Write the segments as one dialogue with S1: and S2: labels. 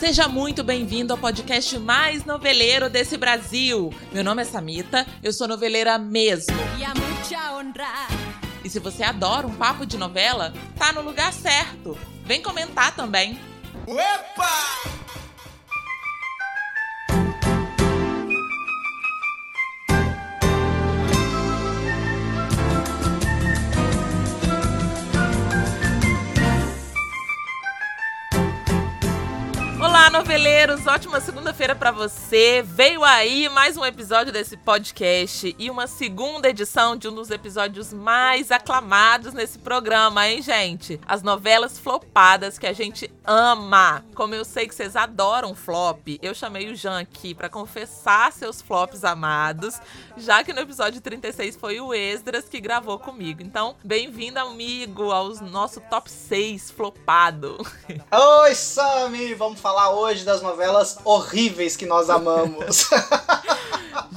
S1: Seja muito bem-vindo ao podcast mais noveleiro desse Brasil. Meu nome é Samita, eu sou noveleira mesmo. E se você adora um papo de novela, tá no lugar certo. Vem comentar também. Opa! Noveleiros, ótima segunda-feira para você. Veio aí mais um episódio desse podcast e uma segunda edição de um dos episódios mais aclamados nesse programa, hein, gente? As novelas flopadas que a gente ama. Como eu sei que vocês adoram flop, eu chamei o Jean aqui para confessar seus flops amados, já que no episódio 36 foi o Esdras que gravou comigo. Então, bem-vindo, amigo, ao nosso top 6 flopado.
S2: Oi, Sami! Vamos falar hoje das novelas horríveis que nós amamos.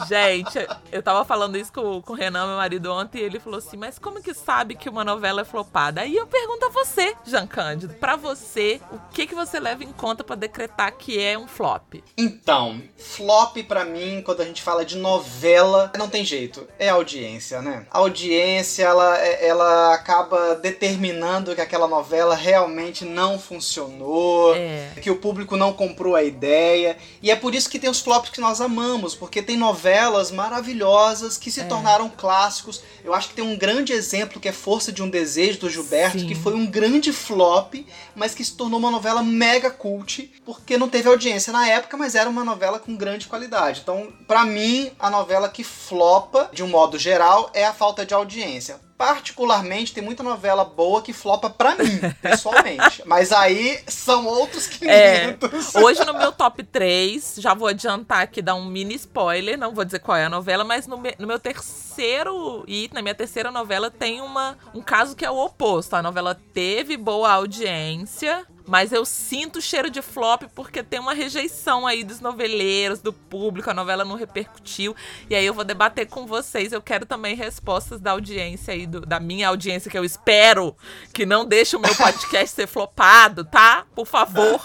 S1: Gente, eu tava falando isso com, com o Renan, meu marido, ontem, e ele falou assim: Mas como que sabe que uma novela é flopada? Aí eu pergunto a você, Jean Cândido, pra você, o que, que você leva em conta para decretar que é um flop?
S2: Então, flop para mim, quando a gente fala de novela, não tem jeito, é audiência, né? A audiência, ela, ela acaba determinando que aquela novela realmente não funcionou, é. que o público não comprou a ideia, e é por isso que tem os flops que nós amamos, porque tem novelas maravilhosas que se é. tornaram clássicos. Eu acho que tem um grande exemplo que é Força de um Desejo do Gilberto, Sim. que foi um grande flop, mas que se tornou uma novela mega cult, porque não teve audiência na época, mas era uma novela com grande qualidade. Então, para mim, a novela que flopa, de um modo geral, é a falta de audiência particularmente, tem muita novela boa que flopa pra mim, pessoalmente. Mas aí são outros 500.
S1: É, hoje no meu top 3, já vou adiantar aqui, dar um mini spoiler, não vou dizer qual é a novela, mas no, me, no meu terceiro e na minha terceira novela tem uma, um caso que é o oposto. A novela teve boa audiência, mas eu sinto o cheiro de flop porque tem uma rejeição aí dos noveleiros, do público, a novela não repercutiu. E aí eu vou debater com vocês. Eu quero também respostas da audiência aí, do, da minha audiência, que eu espero que não deixe o meu podcast ser flopado, tá? Por favor.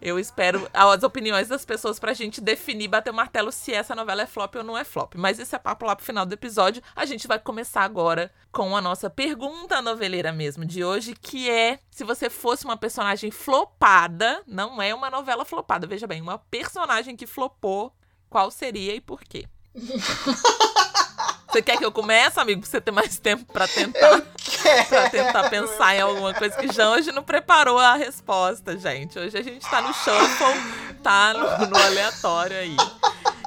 S1: Eu espero as opiniões das pessoas pra gente definir, bater o martelo se essa novela é flop ou não é flop. Mas esse é papo lá pro final do episódio. A gente vai começar agora com a nossa pergunta noveleira mesmo de hoje, que é se você fosse uma personagem flopada, não é uma novela flopada, veja bem, uma personagem que flopou, qual seria e por quê? Você quer que eu comece, amigo, pra você ter mais tempo para tentar? para tentar pensar em alguma coisa que já hoje não preparou a resposta, gente. Hoje a gente tá no shuffle, tá no, no aleatório aí.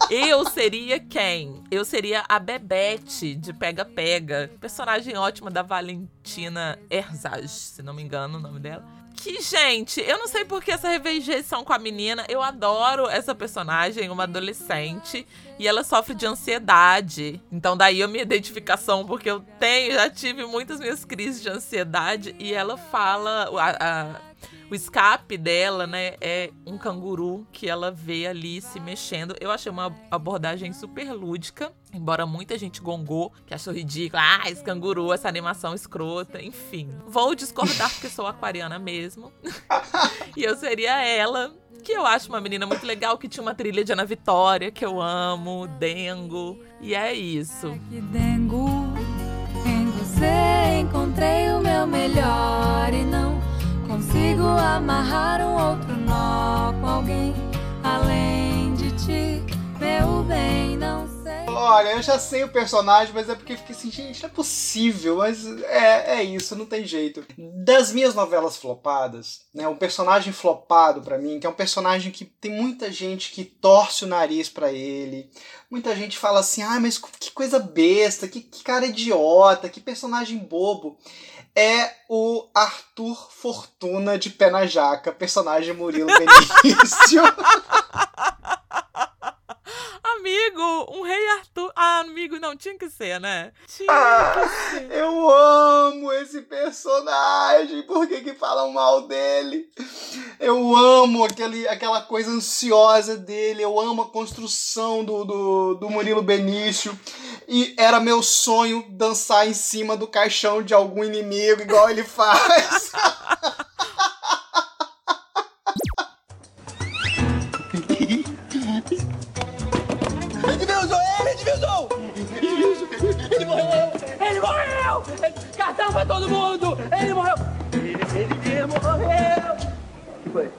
S1: Eu seria quem? Eu seria a Bebete de Pega Pega, personagem ótima da Valentina Erzage, se não me engano o nome dela. Que, gente, eu não sei por que essa rejeição com a menina. Eu adoro essa personagem, uma adolescente, e ela sofre de ansiedade. Então, daí a minha identificação, porque eu tenho, já tive muitas minhas crises de ansiedade, e ela fala. A, a, o escape dela, né, é um canguru que ela vê ali se mexendo. Eu achei uma abordagem super lúdica, embora muita gente gongou, que achou ridículo. Ah, esse canguru, essa animação escrota, enfim. Vou discordar porque sou aquariana mesmo. e eu seria ela que eu acho uma menina muito legal, que tinha uma trilha de Ana Vitória, que eu amo, Dengo. E é isso. Que Dengo, em você encontrei o meu melhor e não consigo amarrar um outro nó com alguém além de ti, meu bem, não sei.
S2: Olha, eu já sei o personagem, mas é porque fiquei assim, gente, não é possível, mas é, é isso, não tem jeito. Das minhas novelas flopadas, né, um personagem flopado para mim, que é um personagem que tem muita gente que torce o nariz para ele, muita gente fala assim, ah, mas que coisa besta, que, que cara idiota, que personagem bobo é o Arthur Fortuna de Pé na Jaca, personagem Murilo Benício.
S1: amigo, um rei Arthur. Ah, amigo, não, tinha que ser, né? Tinha
S2: ah, que ser. Eu amo esse personagem. Por que, que falam mal dele? Eu amo aquele, aquela coisa ansiosa dele. Eu amo a construção do, do, do Murilo Benício. E era meu sonho dançar em cima do caixão de algum inimigo, igual ele faz.
S3: Cartão pra todo mundo! Ele morreu! Ele, ele morreu! que foi?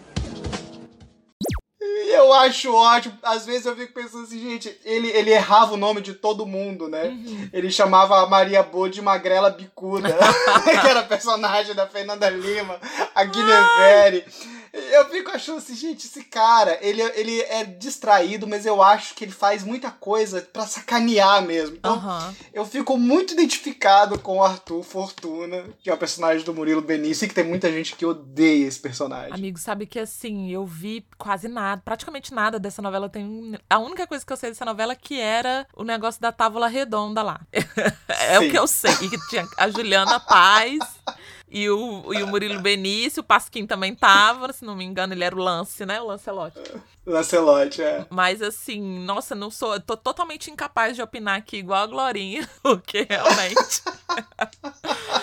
S2: Eu acho ótimo. Às vezes eu fico pensando assim, gente, ele, ele errava o nome de todo mundo, né? Uhum. Ele chamava a Maria Boa de Magrela Bicuda, que era personagem da Fernanda Lima, a Guinevere. Eu fico achando assim, gente, esse cara, ele, ele é distraído, mas eu acho que ele faz muita coisa para sacanear mesmo. Então, uhum. eu fico muito identificado com o Arthur Fortuna, que é o personagem do Murilo Benício, e que tem muita gente que odeia esse personagem.
S1: Amigo, sabe que assim, eu vi quase nada, praticamente nada dessa novela. Tem A única coisa que eu sei dessa novela é que era o negócio da tábua redonda lá. é Sim. o que eu sei. E que tinha a Juliana Paz e o, e o Murilo Benício, o Pasquim também tava, se não me engano, ele era o Lance, né? O Lancelote.
S2: Lancelote, é.
S1: Mas assim, nossa, não sou. Tô totalmente incapaz de opinar aqui igual a Glorinha, porque realmente.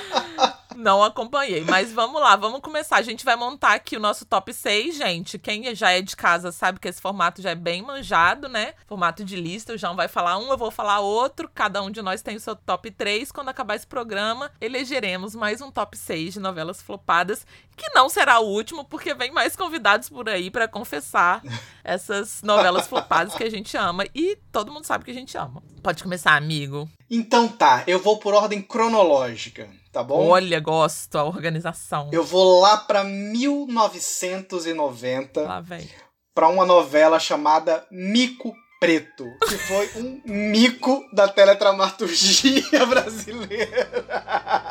S1: Não acompanhei, mas vamos lá, vamos começar. A gente vai montar aqui o nosso top 6, gente. Quem já é de casa sabe que esse formato já é bem manjado, né? Formato de lista, o João vai falar um, eu vou falar outro. Cada um de nós tem o seu top 3. Quando acabar esse programa, elegeremos mais um top 6 de novelas flopadas, que não será o último, porque vem mais convidados por aí para confessar essas novelas flopadas que a gente ama. E todo mundo sabe que a gente ama. Pode começar, amigo.
S2: Então tá, eu vou por ordem cronológica tá bom?
S1: Olha, gosto, a organização.
S2: Eu vou lá pra 1990.
S1: Lá vem.
S2: Pra uma novela chamada Mico Preto, que foi um mico da teletramaturgia brasileira.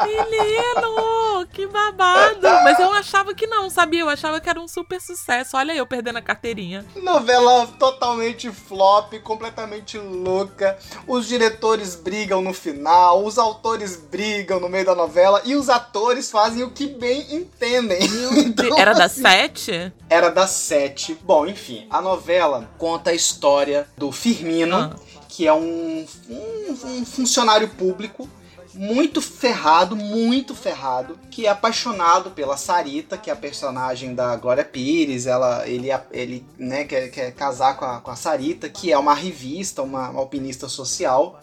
S1: Menino, que babado! Mas eu achava que não, sabia? Eu achava que era um super sucesso. Olha eu perdendo a carteirinha.
S2: Novela totalmente flop, completamente louca. Os diretores brigam no final, os autores brigam no meio da novela e os atores fazem o que bem entendem.
S1: Então, era da assim, sete?
S2: Era da sete. Bom, enfim, a novela conta a história do Firmino, ah. que é um, um, um funcionário público muito ferrado, muito ferrado, que é apaixonado pela Sarita, que é a personagem da Glória Pires. Ela, ele, ele né, quer, quer casar com a, com a Sarita, que é uma revista, uma, alpinista social.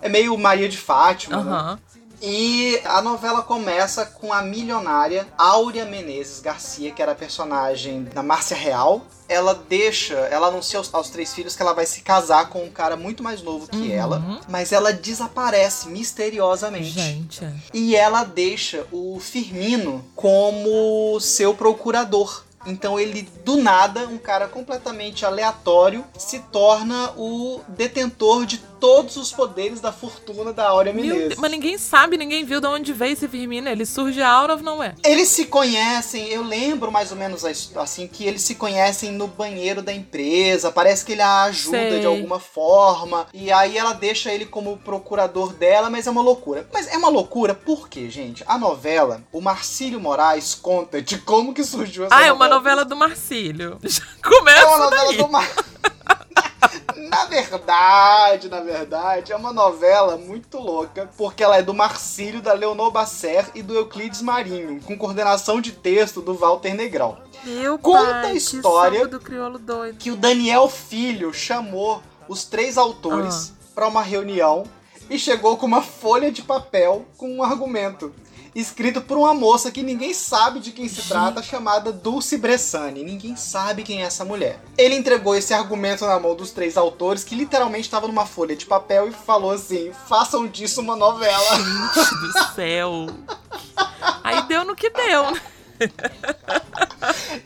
S2: É meio Maria de Fátima, uhum. né? E a novela começa com a milionária Áurea Menezes Garcia, que era a personagem da Márcia Real. Ela deixa, ela anuncia aos, aos, três filhos que ela vai se casar com um cara muito mais novo que uhum. ela, mas ela desaparece misteriosamente.
S1: Gente.
S2: E ela deixa o Firmino como seu procurador. Então ele, do nada, um cara completamente aleatório, se torna o detentor de todos os poderes da fortuna da Áurea Menezes.
S1: Mas ninguém sabe, ninguém viu de onde veio esse Firmino. Ele surge out of nowhere.
S2: Eles se conhecem, eu lembro mais ou menos assim, que eles se conhecem no banheiro da empresa. Parece que ele a ajuda Sei. de alguma forma. E aí ela deixa ele como procurador dela, mas é uma loucura. Mas é uma loucura porque, gente, a novela, o Marcílio Moraes conta de como que surgiu essa
S1: ah,
S2: novela. Ah,
S1: é uma novela do Marcílio. Começa é uma novela daí. do Marcílio.
S2: na verdade, na verdade, é uma novela muito louca, porque ela é do Marcílio, da Leonor Basser e do Euclides Marinho, com coordenação de texto do Walter Negrão.
S1: Meu Conta pai, a história que,
S2: que, o Daniel Filho chamou os três autores ah. para uma reunião e chegou com uma folha de papel com um argumento escrito por uma moça que ninguém sabe de quem se trata, chamada Dulce Bressani. Ninguém sabe quem é essa mulher. Ele entregou esse argumento na mão dos três autores, que literalmente estava numa folha de papel e falou assim: façam disso uma novela.
S1: Gente do céu. Aí deu no que deu, né?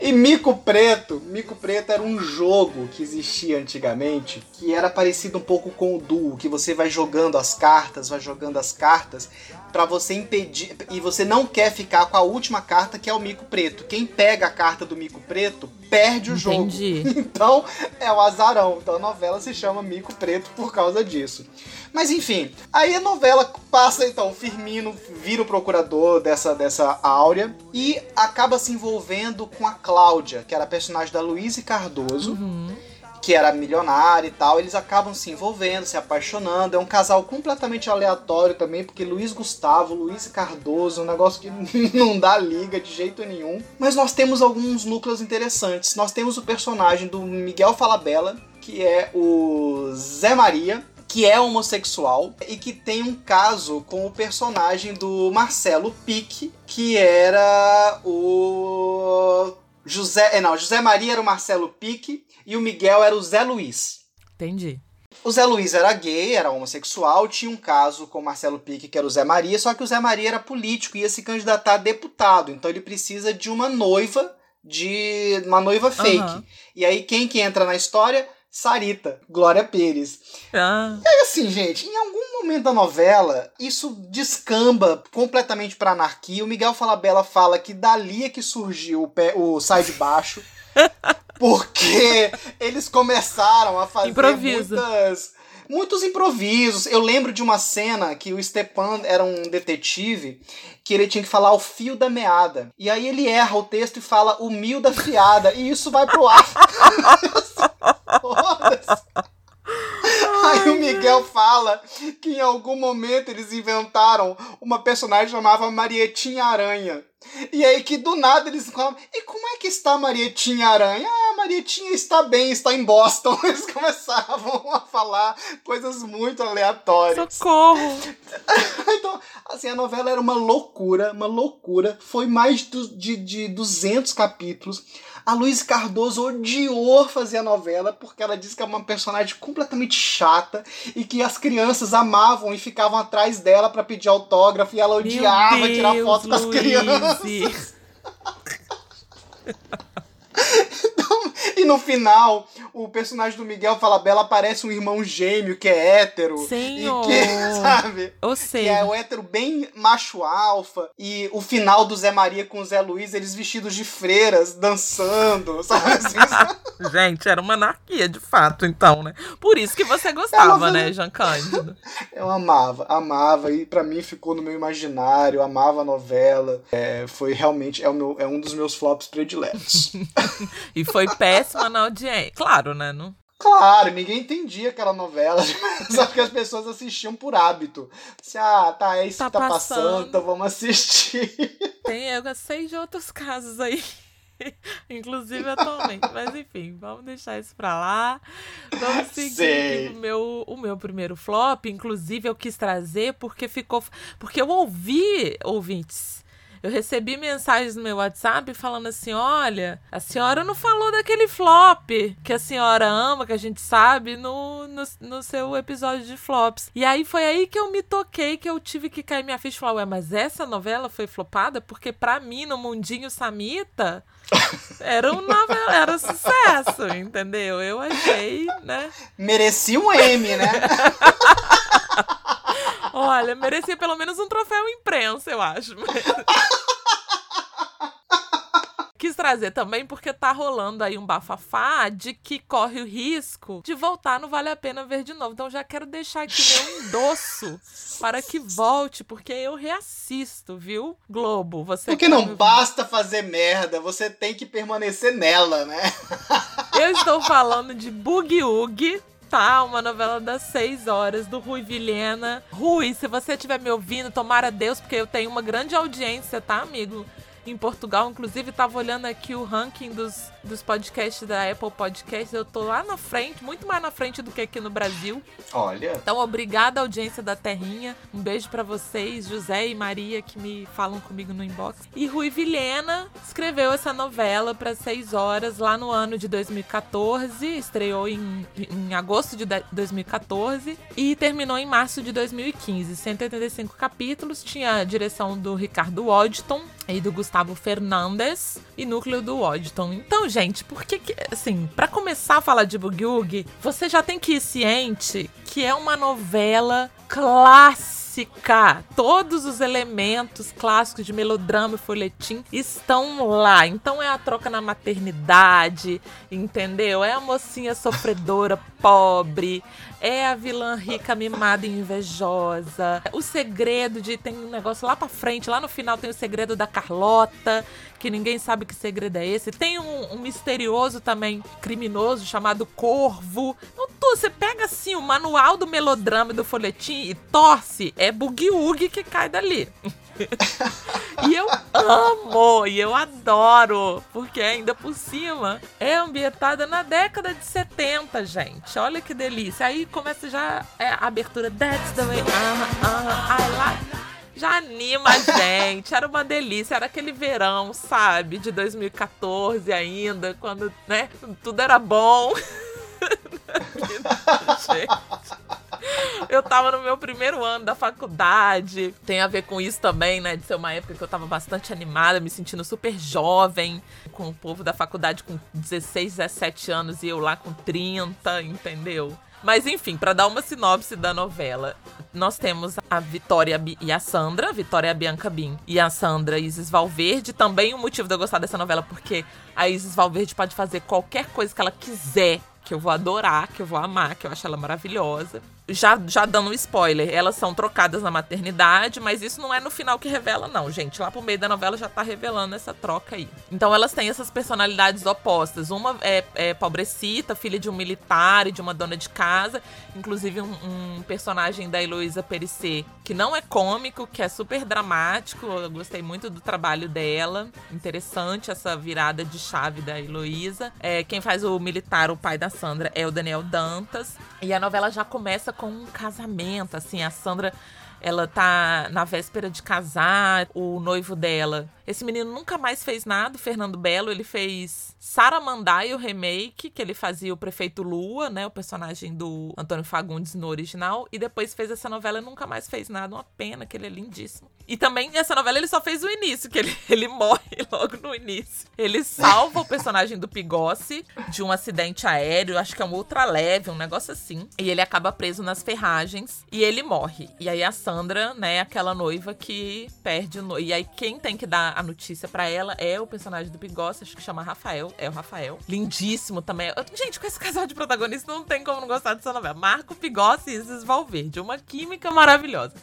S2: e Mico Preto, Mico Preto era um jogo que existia antigamente, que era parecido um pouco com o Duo, que você vai jogando as cartas, vai jogando as cartas para você impedir e você não quer ficar com a última carta que é o Mico Preto. Quem pega a carta do Mico Preto perde o
S1: Entendi.
S2: jogo. Então é o azarão. Então a novela se chama Mico Preto por causa disso. Mas enfim, aí a novela passa então, Firmino vira o procurador dessa, dessa Áurea e acaba se envolvendo com a Cláudia, que era a personagem da Luísa Cardoso. Uhum que era milionário e tal, eles acabam se envolvendo, se apaixonando. É um casal completamente aleatório também, porque Luiz Gustavo, Luiz Cardoso, um negócio que não dá liga de jeito nenhum. Mas nós temos alguns núcleos interessantes. Nós temos o personagem do Miguel Falabella, que é o Zé Maria, que é homossexual e que tem um caso com o personagem do Marcelo Pique, que era o José, é, não, José Maria era o Marcelo Pique e o Miguel era o Zé Luiz.
S1: Entendi.
S2: O Zé Luiz era gay, era homossexual, tinha um caso com o Marcelo Pique, que era o Zé Maria, só que o Zé Maria era político e ia se candidatar a deputado, então ele precisa de uma noiva, de uma noiva fake. Uhum. E aí quem que entra na história? Sarita, Glória Pires. Ah. E aí, assim, gente, em algum momento da novela, isso descamba completamente pra anarquia. O Miguel Falabella fala que dali é que surgiu o, pé, o Sai de Baixo. porque eles começaram a fazer Improvisa. muitas muitos improvisos. Eu lembro de uma cena que o Stepan era um detetive que ele tinha que falar o fio da meada. E aí ele erra o texto e fala o mil da fiada. E isso vai pro ar. Aí o Miguel fala que em algum momento eles inventaram uma personagem chamada Marietinha Aranha. E aí que do nada eles falam, e como é que está a Marietinha Aranha? Ah, a Marietinha está bem, está em Boston. Eles começavam a falar coisas muito aleatórias.
S1: Socorro!
S2: então, assim, a novela era uma loucura, uma loucura. Foi mais de, de 200 capítulos. A Luiz Cardoso odiou fazer a novela porque ela disse que é uma personagem completamente chata e que as crianças amavam e ficavam atrás dela para pedir autógrafo e ela odiava Deus, tirar foto com as crianças. então, e no final, o personagem do Miguel Falabella parece um irmão gêmeo que é hétero.
S1: Senhor.
S2: E que, sabe?
S1: Ou seja...
S2: Que é o hétero bem macho alfa. E o final do Zé Maria com o Zé Luiz, eles vestidos de freiras, dançando, sabe assim?
S1: Gente, era uma anarquia, de fato, então, né? Por isso que você gostava, né, Jean Cândido?
S2: Eu amava, amava. E para mim ficou no meu imaginário, amava a novela. É, foi realmente, é, o meu, é um dos meus flops prediletos.
S1: e foi péssima na audiência. Claro, né? Não...
S2: Claro, ninguém entendia aquela novela, só que as pessoas assistiam por hábito. Se, ah, tá, é isso tá que tá passando. passando, então vamos assistir.
S1: Tem, eu sei de outros casos aí. Inclusive atualmente. Mas enfim, vamos deixar isso pra lá. Vamos seguir o meu, o meu primeiro flop. Inclusive, eu quis trazer porque ficou. Porque eu ouvi, ouvintes eu recebi mensagens no meu WhatsApp falando assim: olha, a senhora não falou daquele flop que a senhora ama, que a gente sabe, no, no, no seu episódio de flops. E aí foi aí que eu me toquei, que eu tive que cair minha ficha e falar: ué, mas essa novela foi flopada? Porque pra mim, no Mundinho Samita. Era um novela, era um sucesso, entendeu? Eu achei, né?
S2: Merecia um M, né?
S1: Olha, merecia pelo menos um troféu imprensa, eu acho. Quis trazer também porque tá rolando aí um bafafá de que corre o risco de voltar no Vale a Pena Ver de novo. Então já quero deixar aqui meu endosso para que volte, porque eu reassisto, viu? Globo, você.
S2: Porque não basta fazer merda, você tem que permanecer nela, né?
S1: eu estou falando de Boogie Woogie Tá, uma novela das seis horas do Rui Vilhena. Rui, se você estiver me ouvindo, tomara Deus, porque eu tenho uma grande audiência, tá, amigo? em Portugal. Inclusive, tava olhando aqui o ranking dos, dos podcasts da Apple Podcasts. Eu tô lá na frente, muito mais na frente do que aqui no Brasil.
S2: Olha.
S1: Então, obrigada, audiência da Terrinha. Um beijo para vocês, José e Maria, que me falam comigo no inbox. E Rui Vilhena escreveu essa novela para seis horas lá no ano de 2014. Estreou em, em agosto de 2014 e terminou em março de 2015. 185 capítulos. Tinha a direção do Ricardo Waddington e do Gustavo Fernandes e núcleo do Waddington. Então, gente, por que, assim, para começar a falar de Boogie você já tem que ir ciente que é uma novela clássica. Todos os elementos clássicos de melodrama e folhetim estão lá. Então é a troca na maternidade, entendeu? É a mocinha sofredora, pobre, é a vilã rica, mimada e invejosa. O segredo de. Tem um negócio lá pra frente, lá no final tem o segredo da Carlota, que ninguém sabe que segredo é esse. Tem um, um misterioso também criminoso chamado Corvo. Então, tu, você pega assim o manual do melodrama do folhetim e torce, é boogie que cai dali. E eu amo, e eu adoro, porque ainda por cima é ambientada na década de 70, gente. Olha que delícia. Aí começa já é, a abertura That's the way, uh -huh, uh -huh, I like já anima a gente. Era uma delícia, era aquele verão, sabe, de 2014 ainda, quando, né, tudo era bom. gente. Eu tava no meu primeiro ano da faculdade. Tem a ver com isso também, né? De ser uma época que eu tava bastante animada, me sentindo super jovem, com o povo da faculdade com 16, 17 anos e eu lá com 30, entendeu? Mas enfim, para dar uma sinopse da novela, nós temos a Vitória e a Sandra, Vitória Bianca Bin e a Sandra Isis Valverde. Também o um motivo de eu gostar dessa novela, porque a Isis Valverde pode fazer qualquer coisa que ela quiser que eu vou adorar, que eu vou amar, que eu acho ela maravilhosa. Já, já dando um spoiler, elas são trocadas na maternidade, mas isso não é no final que revela, não, gente. Lá pro meio da novela já tá revelando essa troca aí. Então elas têm essas personalidades opostas. Uma é, é pobrecita, filha de um militar e de uma dona de casa. Inclusive um, um personagem da Heloísa Perissé, que não é cômico, que é super dramático. Eu gostei muito do trabalho dela. Interessante essa virada de chave da Heloísa. É, quem faz o militar, o pai da Sandra, é o Daniel Dantas. E a novela já começa com um casamento, assim, a Sandra ela tá na véspera de casar, o noivo dela. Esse menino nunca mais fez nada, Fernando Belo, ele fez Saramandai, o remake, que ele fazia o prefeito Lua, né, o personagem do Antônio Fagundes no original, e depois fez essa novela e nunca mais fez nada, uma pena que ele é lindíssimo. E também essa novela ele só fez o início, que ele, ele morre logo no início. Ele salva o personagem do Pigossi de um acidente aéreo, acho que é um ultra leve, um negócio assim, e ele acaba preso nas ferragens e ele morre. E aí a Sandra, né, aquela noiva que perde o no... E aí quem tem que dar a notícia para ela é o personagem do Bigossi, acho que chama Rafael, é o Rafael. Lindíssimo também. Gente, com esse casal de protagonistas não tem como não gostar dessa novela. Marco Bigossi e Isis Valverde, uma química maravilhosa.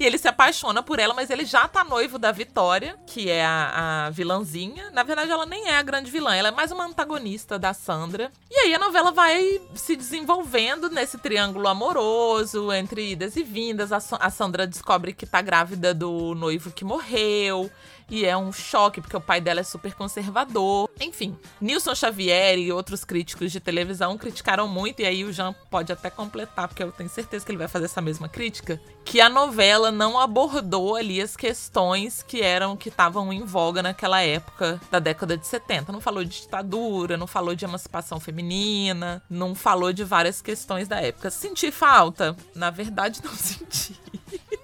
S1: E ele se apaixona por ela, mas ele já tá noivo da Vitória, que é a, a vilãzinha. Na verdade, ela nem é a grande vilã, ela é mais uma antagonista da Sandra. E aí a novela vai se desenvolvendo nesse triângulo amoroso, entre idas e vindas. A, a Sandra descobre que tá grávida do noivo que morreu. E é um choque, porque o pai dela é super conservador. Enfim, Nilson Xavier e outros críticos de televisão criticaram muito, e aí o Jean pode até completar, porque eu tenho certeza que ele vai fazer essa mesma crítica, que a novela não abordou ali as questões que eram, que estavam em voga naquela época da década de 70. Não falou de ditadura, não falou de emancipação feminina, não falou de várias questões da época. Senti falta? Na verdade, não senti.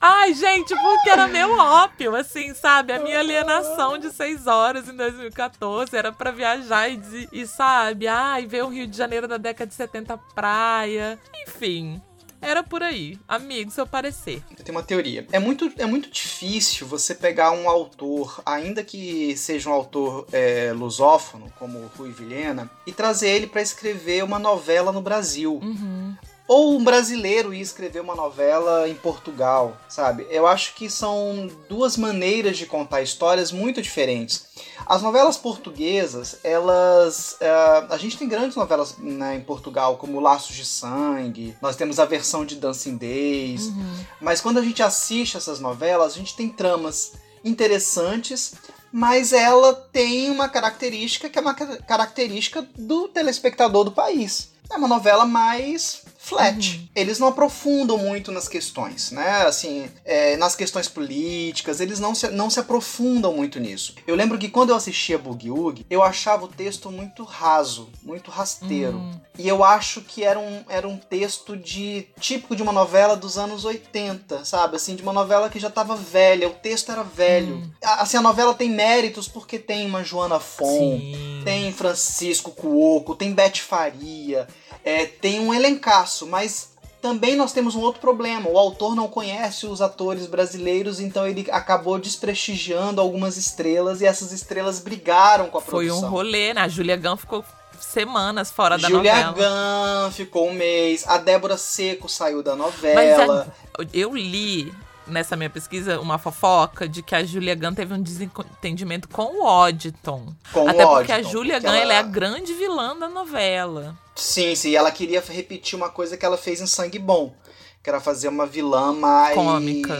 S1: Ai, gente, porque era meu ópio, assim, sabe? A minha alienação de seis horas em 2014 era para viajar e, e, sabe? Ai, ver o Rio de Janeiro da década de 70 praia. Enfim, era por aí. Amigo, seu parecer.
S2: Eu tenho uma teoria. É muito, é muito difícil você pegar um autor, ainda que seja um autor é, lusófono, como Rui Vilhena, e trazer ele para escrever uma novela no Brasil.
S1: Uhum
S2: ou um brasileiro ir escrever uma novela em Portugal, sabe? Eu acho que são duas maneiras de contar histórias muito diferentes. As novelas portuguesas, elas. Uh, a gente tem grandes novelas né, em Portugal, como Laços de Sangue, nós temos a versão de Dancing Days,
S1: uhum.
S2: mas quando a gente assiste essas novelas, a gente tem tramas interessantes, mas ela tem uma característica que é uma característica do telespectador do país. É uma novela mais flat. Uhum. Eles não aprofundam muito nas questões, né? Assim, é, nas questões políticas, eles não se, não se aprofundam muito nisso. Eu lembro que quando eu assistia Boogie Woogie, eu achava o texto muito raso, muito rasteiro. Uhum. E eu acho que era um, era um texto de típico de uma novela dos anos 80, sabe? Assim, de uma novela que já estava velha, o texto era velho. Uhum. Assim, a novela tem méritos porque tem uma Joana Fon, Sim. tem Francisco Cuoco, tem Beth Faria, é, tem um elencaço, mas também nós temos um outro problema. O autor não conhece os atores brasileiros, então ele acabou desprestigiando algumas estrelas e essas estrelas brigaram com a produção.
S1: Foi um rolê, né? A Julia Gunn ficou semanas fora da
S2: Julia
S1: novela.
S2: Julia Gunn ficou um mês. A Débora Seco saiu da novela.
S1: Mas a, eu li nessa minha pesquisa uma fofoca de que a Julia Gunn teve um desentendimento com o Odditon.
S2: Com
S1: Até
S2: o
S1: porque a Julia Gunn ela... é a grande vilã da novela.
S2: Sim, sim. Ela queria repetir uma coisa que ela fez em Sangue Bom. Que era fazer uma vilã mais...
S1: Cômica.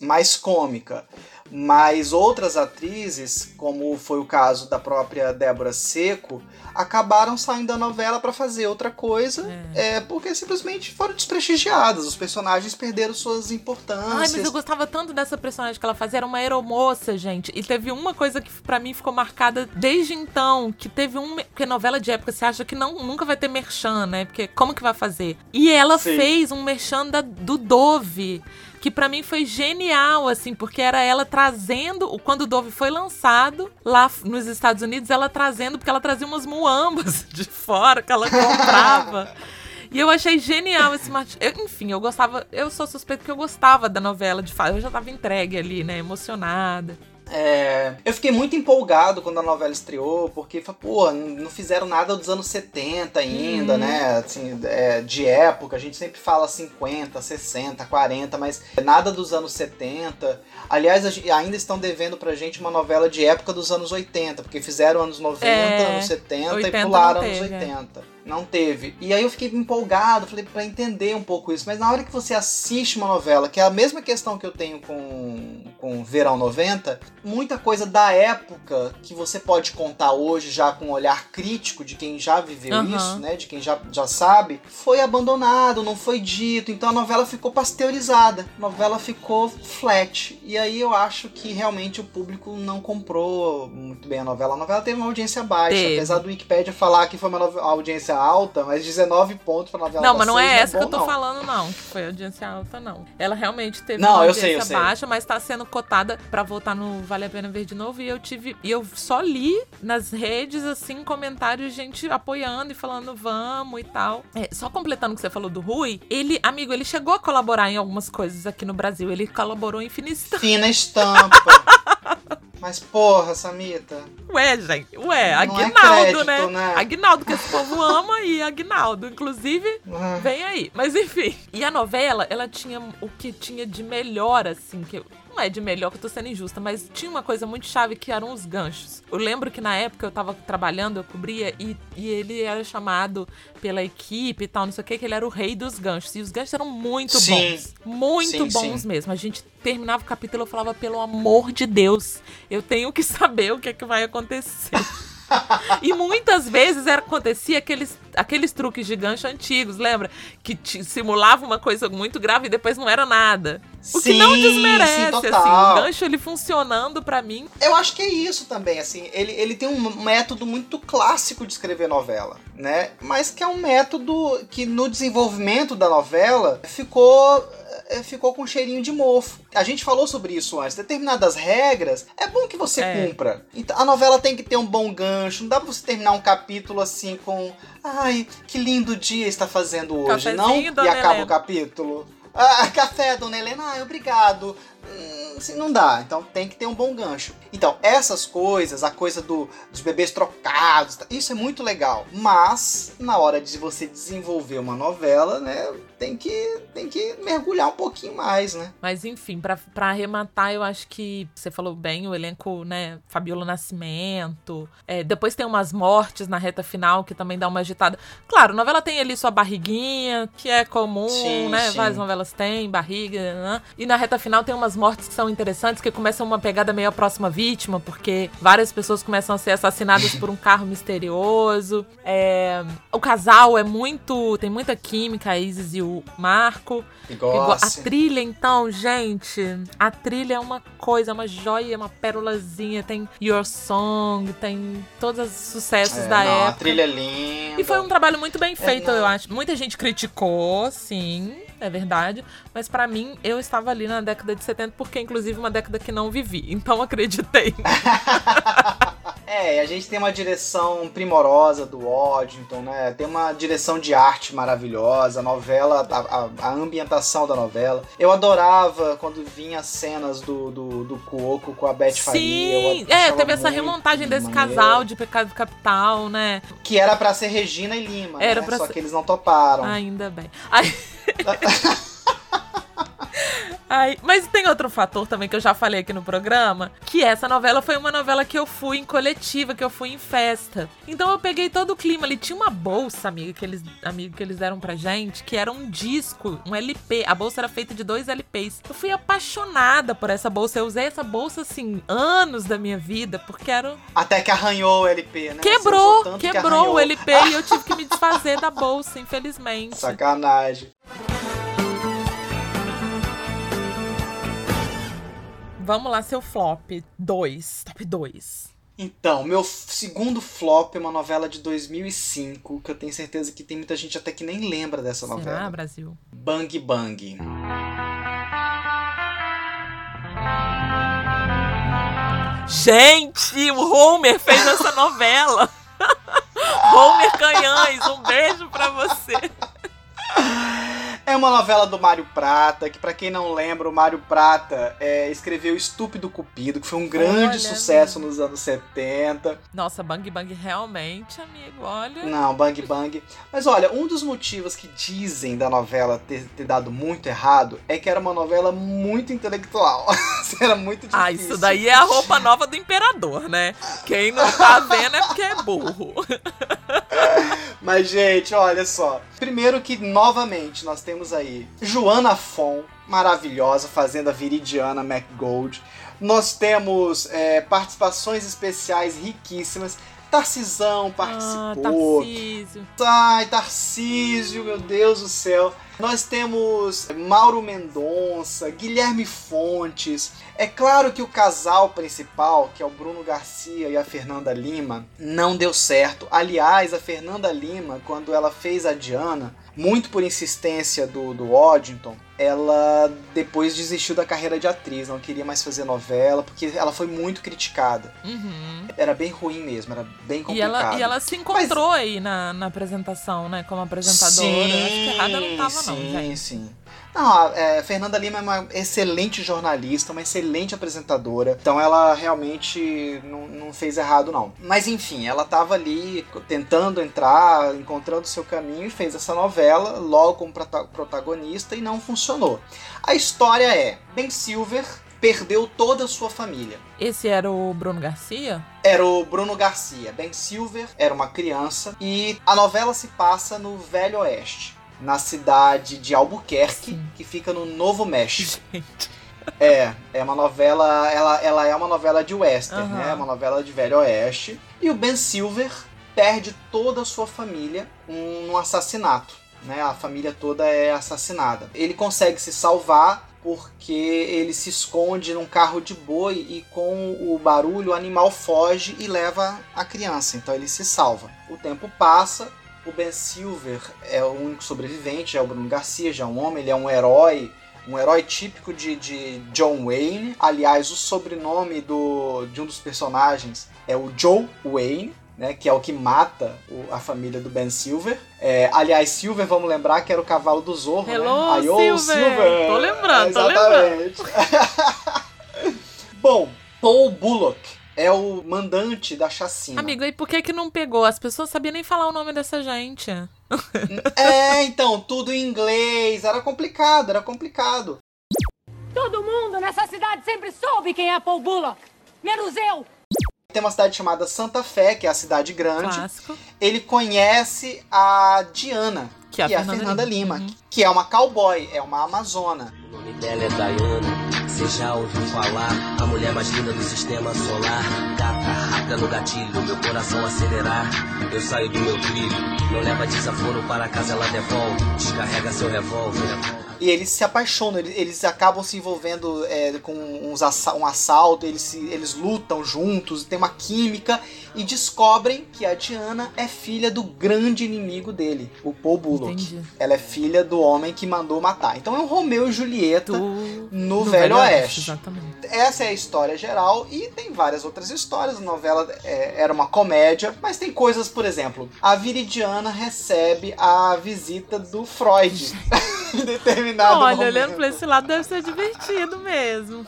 S2: Mais cômica. Mas outras atrizes, como foi o caso da própria Débora Seco, acabaram saindo da novela para fazer outra coisa, é. é. porque simplesmente foram desprestigiadas. Os personagens perderam suas importâncias. Ai,
S1: mas eu gostava tanto dessa personagem que ela fazia, era uma aeromoça, gente. E teve uma coisa que para mim ficou marcada desde então, que teve um, porque novela de época você acha que não nunca vai ter merchan, né? Porque como que vai fazer? E ela Sim. fez um merchan da, do Dove que para mim foi genial, assim, porque era ela trazendo, quando o Dove foi lançado lá nos Estados Unidos, ela trazendo, porque ela trazia umas muambas de fora que ela comprava. E eu achei genial esse eu, Enfim, eu gostava. Eu sou suspeito que eu gostava da novela de fato. Eu já tava entregue ali, né? Emocionada.
S2: É, eu fiquei muito empolgado quando a novela estreou, porque, pô, não fizeram nada dos anos 70 ainda, uhum. né? Assim, é, de época, a gente sempre fala 50, 60, 40, mas nada dos anos 70. Aliás, ainda estão devendo pra gente uma novela de época dos anos 80, porque fizeram anos 90, é, anos 70 e pularam anos 80 não teve. E aí eu fiquei empolgado, falei para entender um pouco isso. Mas na hora que você assiste uma novela, que é a mesma questão que eu tenho com, com Verão 90, muita coisa da época que você pode contar hoje já com um olhar crítico de quem já viveu uhum. isso, né? De quem já, já sabe, foi abandonado, não foi dito. Então a novela ficou pasteurizada, a novela ficou flat. E aí eu acho que realmente o público não comprou muito bem a novela. A novela teve uma audiência baixa, teve. apesar do Wikipedia falar que foi uma audiência audiência alta, mas 19 pontos pra novela
S1: Não, mas não é essa
S2: é
S1: bom, que eu tô
S2: não.
S1: falando, não. Que foi audiência alta, não. Ela realmente teve
S2: não,
S1: uma
S2: audiência
S1: eu sei,
S2: eu sei.
S1: baixa, mas tá sendo cotada pra voltar no Vale a Pena Ver de novo. E eu tive. E eu só li nas redes, assim, comentários, gente apoiando e falando vamos e tal. É, só completando o que você falou do Rui, ele, amigo, ele chegou a colaborar em algumas coisas aqui no Brasil. Ele colaborou em Fina Estampa.
S2: Fina Estampa. Mas porra, Samita.
S1: Ué, gente. Ué, é Aguinaldo, é né? né? Aguinaldo, que esse povo ama e Aguinaldo, inclusive, vem aí. Mas enfim. E a novela, ela tinha o que tinha de melhor, assim, que não é de melhor que eu tô sendo injusta, mas tinha uma coisa muito chave que eram os ganchos. Eu lembro que na época eu tava trabalhando, eu cobria, e, e ele era chamado pela equipe e tal, não sei o que, que ele era o rei dos ganchos. E os ganchos eram muito sim. bons. Muito sim, bons sim. mesmo. A gente terminava o capítulo, eu falava, pelo amor de Deus, eu tenho que saber o que é que vai acontecer. e muitas vezes era, acontecia aqueles, aqueles truques de gancho antigos, lembra? Que te, simulava uma coisa muito grave e depois não era nada. O sim, que não desmerece, sim, assim, o gancho ele funcionando para mim.
S2: Eu acho que é isso também, assim, ele, ele tem um método muito clássico de escrever novela, né? Mas que é um método que no desenvolvimento da novela ficou ficou com um cheirinho de mofo. A gente falou sobre isso antes. Determinadas regras é bom que você é. cumpra. Então, a novela tem que ter um bom gancho. Não dá pra você terminar um capítulo assim com. Ai, que lindo dia está fazendo hoje, Cafézinho, não? E acaba Helena. o capítulo. Ah, café, dona Helena, ai, obrigado. Hum, assim, não dá. Então tem que ter um bom gancho. Então, essas coisas, a coisa do, dos bebês trocados, isso é muito legal. Mas, na hora de você desenvolver uma novela, né? tem que, tem que mergulhar um pouquinho mais, né?
S1: Mas enfim, para arrematar, eu acho que você falou bem, o elenco, né? Fabiola Nascimento. É, depois tem umas mortes na reta final que também dá uma agitada. Claro, novela tem ali sua barriguinha, que é comum, sim, né? Sim. Várias novelas têm, barriga, né? E na reta final tem umas umas mortes que são interessantes, que começam uma pegada meio a próxima vítima, porque várias pessoas começam a ser assassinadas por um carro misterioso. É, o casal é muito. tem muita química, a Isis e o Marco. A trilha, então, gente, a trilha é uma coisa, é uma joia, uma pérolazinha. Tem Your Song, tem todos os sucessos é, da não, época. A
S2: trilha é linda.
S1: E foi um trabalho muito bem feito, é, eu acho. Muita gente criticou, sim é verdade. Mas para mim, eu estava ali na década de 70, porque inclusive uma década que não vivi. Então acreditei.
S2: É, a gente tem uma direção primorosa do Waddington, né? Tem uma direção de arte maravilhosa, a novela, a, a, a ambientação da novela. Eu adorava quando vinha cenas do, do, do Cuoco com a Beth Sim, Faria.
S1: Sim, é, teve essa remontagem desse maneiro. casal de Pecado Capital, né?
S2: Que era para ser Regina e Lima, era né? Só ser... que eles não toparam.
S1: Ainda bem. Ai... Ai, mas tem outro fator também que eu já falei aqui no programa, que essa novela foi uma novela que eu fui em coletiva, que eu fui em festa. Então eu peguei todo o clima ali. Tinha uma bolsa, amiga, que eles, amigo, que eles deram pra gente, que era um disco, um LP. A bolsa era feita de dois LPs. Eu fui apaixonada por essa bolsa. Eu usei essa bolsa, assim, anos da minha vida, porque era.
S2: Até que arranhou o LP, né?
S1: Quebrou, quebrou que o LP e eu tive que me desfazer da bolsa, infelizmente.
S2: Sacanagem.
S1: Vamos lá, seu flop 2, top 2.
S2: Então, meu segundo flop é uma novela de 2005, que eu tenho certeza que tem muita gente até que nem lembra dessa
S1: Será,
S2: novela.
S1: Brasil?
S2: Bang Bang.
S1: Gente, o Homer fez essa novela. Homer Canhães, um beijo pra você.
S2: Uma novela do Mário Prata, que para quem não lembra, o Mário Prata é, escreveu Estúpido Cupido, que foi um grande olha, sucesso amigo. nos anos 70.
S1: Nossa, Bang Bang realmente, amigo, olha.
S2: Não, Bang Bang. Mas olha, um dos motivos que dizem da novela ter, ter dado muito errado é que era uma novela muito intelectual. era muito difícil.
S1: Ah, isso daí é a roupa nova do imperador, né? Quem não tá vendo é porque é burro.
S2: Mas, gente, olha só. Primeiro que, novamente, nós temos aí Joana Fon, maravilhosa, fazendo a Viridiana McGold. Nós temos é, participações especiais riquíssimas. Tarcisão participou.
S1: Ah, Tarcísio.
S2: Ai, Tarcísio, meu Deus do céu. Nós temos Mauro Mendonça, Guilherme Fontes. É claro que o casal principal, que é o Bruno Garcia e a Fernanda Lima, não deu certo. Aliás, a Fernanda Lima, quando ela fez a Diana, muito por insistência do, do Waddington, ela depois desistiu da carreira de atriz, não queria mais fazer novela, porque ela foi muito criticada.
S1: Uhum.
S2: Era bem ruim mesmo, era bem complicado.
S1: E ela, e ela se encontrou Mas... aí na, na apresentação, né, como apresentadora. Sim, Acho que errada não tava sim, não.
S2: Sim, sim. Não, é, Fernanda Lima é uma excelente jornalista, uma excelente apresentadora. Então ela realmente não, não fez errado, não. Mas enfim, ela estava ali tentando entrar, encontrando seu caminho e fez essa novela logo como protagonista e não funcionou. A história é: Ben Silver perdeu toda a sua família.
S1: Esse era o Bruno Garcia?
S2: Era o Bruno Garcia. Ben Silver era uma criança e a novela se passa no Velho Oeste na cidade de Albuquerque, Sim. que fica no Novo México. Gente. É, é uma novela, ela, ela é uma novela de western, uhum. né? É uma novela de velho oeste. E o Ben Silver perde toda a sua família num assassinato, né? A família toda é assassinada. Ele consegue se salvar porque ele se esconde num carro de boi e com o barulho o animal foge e leva a criança. Então ele se salva. O tempo passa, o Ben Silver é o único sobrevivente, é o Bruno Garcia, já é um homem, ele é um herói, um herói típico de, de John Wayne. Aliás, o sobrenome do, de um dos personagens é o Joe Wayne. Né, que é o que mata o, a família do Ben Silver. É, aliás, Silver, vamos lembrar que era o cavalo do Zorro,
S1: Hello,
S2: né?
S1: Silver. Silver! Tô lembrando, tô lembrando.
S2: Bom, Paul Bullock é o mandante da chacina.
S1: Amigo, e por que que não pegou? As pessoas sabiam nem falar o nome dessa gente.
S2: é, então, tudo em inglês. Era complicado, era complicado.
S4: Todo mundo nessa cidade sempre soube quem é Paul Bullock. Menos eu.
S2: Tem uma cidade chamada Santa Fé, que é a cidade grande.
S1: Clássico.
S2: Ele conhece a Diana, que, é que é a Fernanda, Fernanda Lima, Lima uhum. que é uma cowboy, é uma amazona.
S5: O nome dela é Diana Você já ouviu falar? A mulher mais linda do sistema solar. Gata no gatilho, meu coração acelerar. Eu saio do meu trilho. Não leva desaforo para casa, ela devolve. Descarrega seu revólver.
S2: E eles se apaixonam, eles, eles acabam se envolvendo é, com uns assa um assalto, eles, se, eles lutam juntos, tem uma química e descobrem que a Diana é filha do grande inimigo dele, o Paul Bullock.
S1: Entendi.
S2: Ela é filha do homem que mandou matar. Então é um Romeu e Julieta
S1: Do-
S2: no,
S1: do
S2: Velho Oeste.
S1: Exatamente.
S2: Essa é a história geral e tem várias outras histórias. A novela é, era uma comédia, mas tem coisas, por exemplo, a Viridiana recebe a visita do Freud em determinado
S1: Olha,
S2: momento.
S1: olhando pra esse lado deve ser divertido mesmo.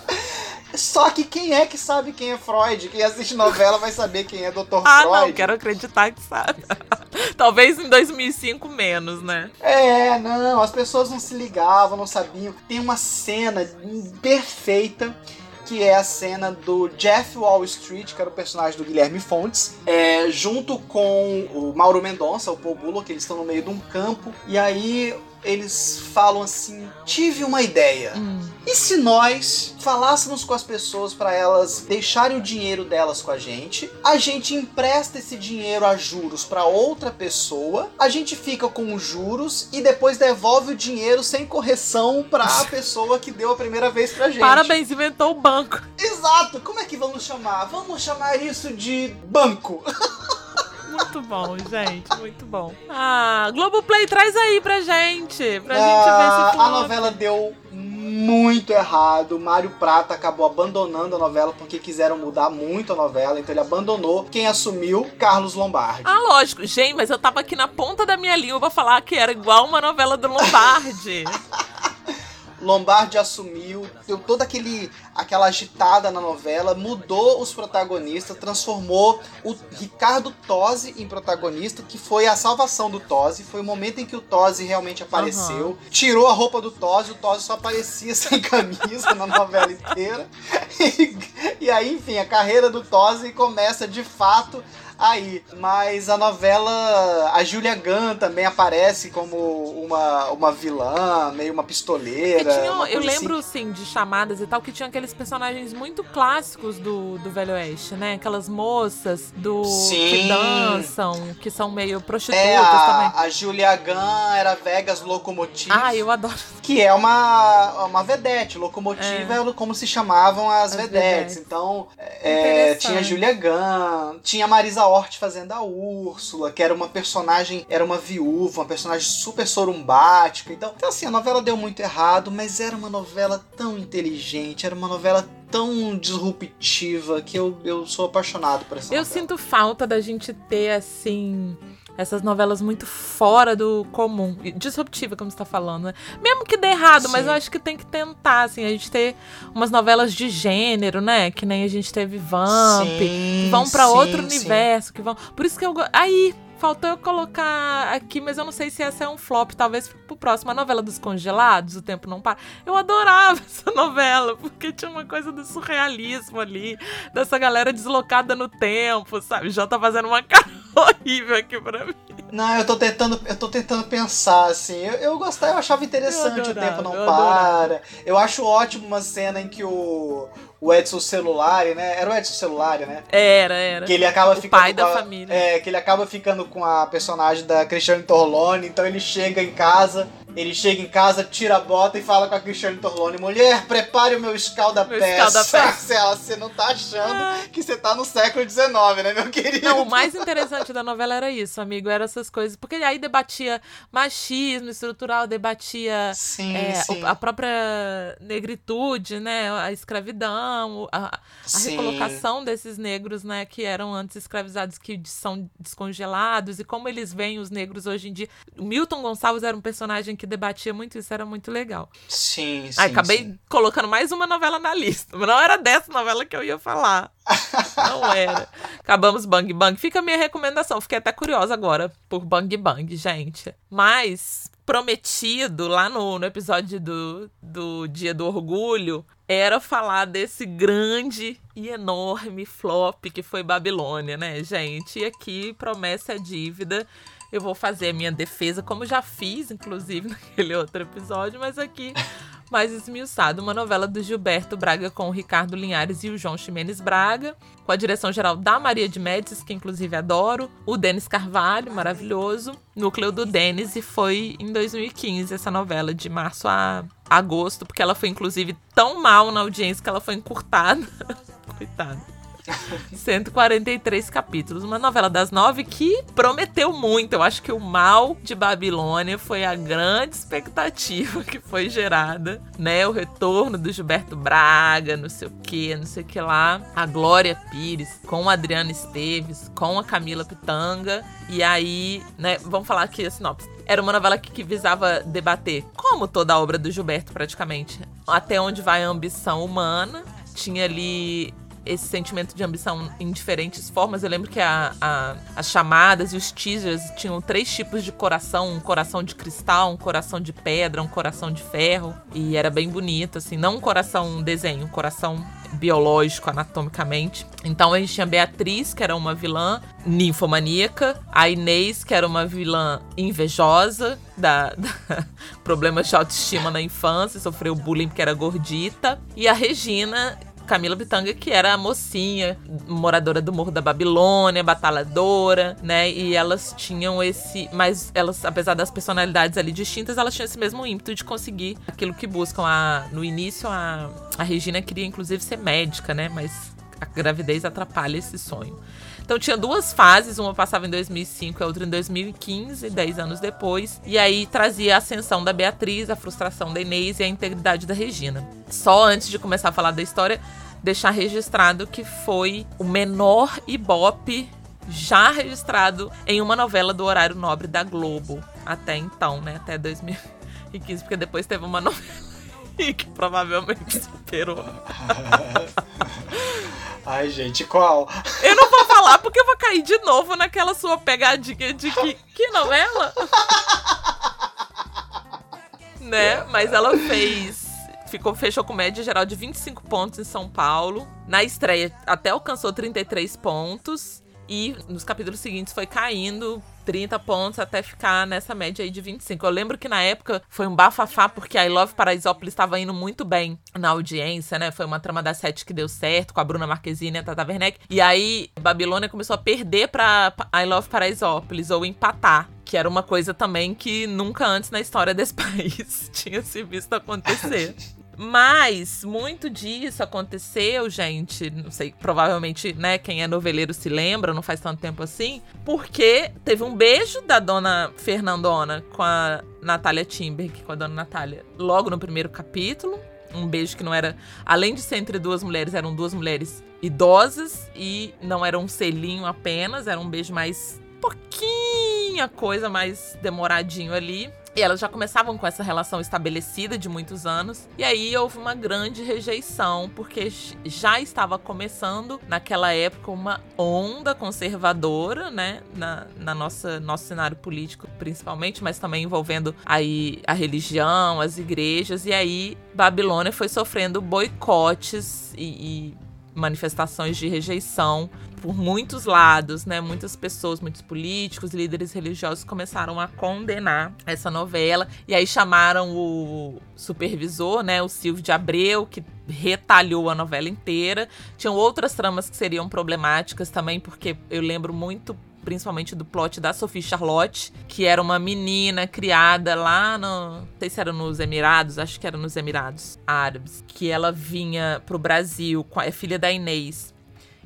S2: Só que quem é que sabe quem é Freud? Quem assiste novela vai saber quem é Dr.
S1: Ah,
S2: Freud.
S1: não, quero acreditar que sabe. Talvez em 2005 menos, né?
S2: É, não, as pessoas não se ligavam, não sabiam. Tem uma cena perfeita que é a cena do Jeff Wall Street, que era o personagem do Guilherme Fontes, é, junto com o Mauro Mendonça, o Paul Bullock, eles estão no meio de um campo, e aí eles falam assim: tive uma ideia. E se nós falássemos com as pessoas para elas deixarem o dinheiro delas com a gente, a gente empresta esse dinheiro a juros para outra pessoa, a gente fica com os juros e depois devolve o dinheiro sem correção para a pessoa que deu a primeira vez pra gente.
S1: Parabéns, inventou o banco.
S2: Exato! Como é que vamos chamar? Vamos chamar isso de banco.
S1: Muito bom, gente, muito bom. Ah, Globoplay, traz aí pra gente, pra gente
S2: Ah,
S1: ver se
S2: a novela deu muito errado. Mário Prata acabou abandonando a novela porque quiseram mudar muito a novela, então ele abandonou. Quem assumiu? Carlos Lombardi.
S1: Ah, lógico. Gente, mas eu tava aqui na ponta da minha língua pra falar que era igual uma novela do Lombardi.
S2: Lombardi assumiu, deu toda aquele, aquela agitada na novela, mudou os protagonistas, transformou o Ricardo Tosi em protagonista, que foi a salvação do Tosi. Foi o momento em que o Tosi realmente apareceu. Tirou a roupa do Tosi, o Tosi só aparecia sem camisa na novela inteira. E, e aí, enfim, a carreira do Tosi começa de fato aí. Mas a novela, a Julia Gunn também aparece como uma, uma vilã, meio uma
S1: Que
S2: pistoleira.
S1: tinha-
S2: uma
S1: eu
S2: coisa assim.
S1: lembro, sim, de chamadas e tal, que tinha aqueles personagens muito clássicos do, do Velho Oeste, né? Aquelas moças do que
S2: Sim.
S1: dançam, que são meio prostitutas
S2: É,
S1: também.
S2: a, a Julia Gunn era Vegas Locomotive,
S1: Ah, eu adoro.
S2: que é uma, uma vedete. Locomotive
S1: É.
S2: era como se chamavam as,
S1: As
S2: vedetes.
S1: vedetes.
S2: Então, é, tinha Julia Gunn, tinha Marisa Hort fazendo a Úrsula, que era uma personagem, era uma viúva, uma personagem super sorumbática. Então, então, assim, a novela deu muito errado, mas era uma novela tão inteligente, era uma novela tão disruptiva que eu, eu sou apaixonado por essa
S1: Eu
S2: novela.
S1: sinto falta da gente ter, assim, essas novelas muito fora do comum. Disruptiva, como você tá falando, né? Mesmo que dê errado, mas
S2: Sim.
S1: eu acho que tem que tentar, assim, a gente ter umas novelas de gênero, né? Que nem a gente teve Vamp,
S2: Sim,
S1: que vão
S2: sim,
S1: outro
S2: sim.
S1: universo, que vão. Por isso que eu. Aí. Faltou eu colocar aqui, mas eu não sei se essa é um flop, talvez pro próximo. A novela dos congelados, O Tempo Não Para. Eu adorava essa novela, porque tinha uma coisa do surrealismo ali, dessa galera deslocada no tempo, sabe? Já tá fazendo uma cara horrível aqui pra mim.
S2: Não, eu tô tentando, eu tô tentando pensar assim. Eu, eu gostava, eu achava interessante
S1: Eu
S2: o tempo não
S1: adorava, eu adorava.
S2: para. Eu acho ótimo uma cena em que o, o Edson Celulari, né? Era o Edson Celulari, né?
S1: Era, era.
S2: Que ele acaba
S1: O
S2: ficando
S1: pai da
S2: a-
S1: família.
S2: É, que ele acaba ficando com a personagem da Cristiane Torlone, então ele chega em casa, ele chega em casa, tira a bota e fala com a Cristiane Torlone, mulher, prepare o meu. Ela, Você não tá achando que você tá no século XIX, né, meu querido?
S1: Não, o mais interessante da novela era isso, amigo, eram essas coisas. Porque aí debatia machismo estrutural, debatia
S2: Sim,
S1: é,
S2: sim.
S1: a própria negritude, né? A escravidão, a, a recolocação desses negros, né? Que eram antes escravizados, que são descongelados, e como eles veem os negros hoje em dia. O Milton Gonçalves era um personagem que debatia muito isso, era muito legal.
S2: Sim, sim.
S1: Aí acabei
S2: sim.
S1: colocando mais uma novela na lista, mas não era dessa novela que eu ia falar. Não era. Acabamos Bang Bang. Fica a minha recomendação. Fiquei até curiosa agora por Bang Bang, gente. Mas prometido lá no, no episódio do, do Dia do Orgulho era falar desse grande e enorme flop que foi Babilônia, né, gente? E aqui promessa é dívida. Eu vou fazer a minha defesa, como já fiz, inclusive, naquele outro episódio, mas aqui mais esmiuçado. Uma novela do Gilberto Braga com o Ricardo Linhares e o João Ximenes Braga, com a direção geral da Maria de Médicis, que inclusive adoro, o Denis Carvalho, maravilhoso, núcleo do Denis, e foi em 2015 essa novela, de março a agosto, porque ela foi inclusive tão mal na audiência que ela foi encurtada. Coitada. 143 capítulos. Uma novela das nove que prometeu muito. Eu acho que o mal de Babilônia foi a grande expectativa que foi gerada, né? O retorno do Gilberto Braga, não sei o que, não sei o que lá. A Glória Pires, com a Adriana Esteves, com a Camila Pitanga. E aí, né, vamos falar aqui a sinopse. Era uma novela que, que, visava debater, como toda a obra do Gilberto, praticamente, até onde vai a ambição humana. Tinha ali esse sentimento de ambição em diferentes formas. Eu lembro que a, a, as chamadas e os teasers tinham três tipos de coração: um coração de cristal, um coração de pedra, um coração de ferro. E era bem bonito, assim, não um coração desenho, um coração biológico, anatomicamente. Então a gente tinha Beatriz, que era uma vilã ninfomaníaca, a Inês, que era uma vilã invejosa, da, da problemas de autoestima na infância, sofreu bullying porque era gordita, e a Regina, Camila Bitanga, que era a mocinha, moradora do Morro da Babilônia, batalhadora, né? E elas tinham esse. Mas elas, apesar das personalidades ali distintas, elas tinham esse mesmo ímpeto de conseguir aquilo que buscam. A, no início, a, a Regina queria inclusive ser médica, né? Mas a gravidez atrapalha esse sonho. Então tinha duas fases, uma passava em 2005 e a outra em 2015, 10 anos depois. E aí trazia a ascensão da Beatriz, a frustração da Inês e a integridade da Regina. Só antes de começar a falar da história, deixar registrado que foi o menor ibope já registrado em uma novela do horário nobre da Globo. Até então, né? Até 2015, porque depois teve uma novela que provavelmente superou.
S2: Ai, gente, qual?
S1: Eu não vou falar porque eu vou cair de novo naquela sua pegadinha de que. Que novela? né? Mas ela fez. Ficou, fechou com média geral de 25 pontos em São Paulo. Na estreia, até alcançou 33 pontos. E nos capítulos seguintes foi caindo 30 pontos até ficar nessa média aí de 25. Eu lembro que na época foi um bafafá porque I Love Paraisópolis estava indo muito bem na audiência, né? Foi uma trama da sete que deu certo com a Bruna Marquezine e a Tata Werneck. E aí Babilônia começou a perder pra I Love Paraisópolis ou empatar que era uma coisa também que nunca antes na história desse país tinha se visto acontecer. Mas muito disso aconteceu, gente. Não sei, provavelmente, né, quem é noveleiro se lembra, não faz tanto tempo assim. Porque teve um beijo da dona Fernandona com a Natália Timberg, com a dona Natália, logo no primeiro capítulo. Um beijo que não era. Além de ser entre duas mulheres, eram duas mulheres idosas e não era um selinho apenas, era um beijo mais. Pouquinha coisa mais demoradinho ali. E elas já começavam com essa relação estabelecida de muitos anos. E aí houve uma grande rejeição, porque já estava começando, naquela época, uma onda conservadora, né? Na, na nossa nosso cenário político, principalmente, mas também envolvendo aí a religião, as igrejas. E aí Babilônia foi sofrendo boicotes e, e manifestações de rejeição por muitos lados, né? Muitas pessoas, muitos políticos, líderes religiosos começaram a condenar essa novela e aí chamaram o supervisor, né, o Silvio de Abreu, que retalhou a novela inteira. Tinham outras tramas que seriam problemáticas também, porque eu lembro muito principalmente do plot da Sophie Charlotte, que era uma menina criada lá no. Não sei se era nos Emirados, acho que era nos Emirados Árabes. Que ela vinha pro Brasil, é filha da Inês.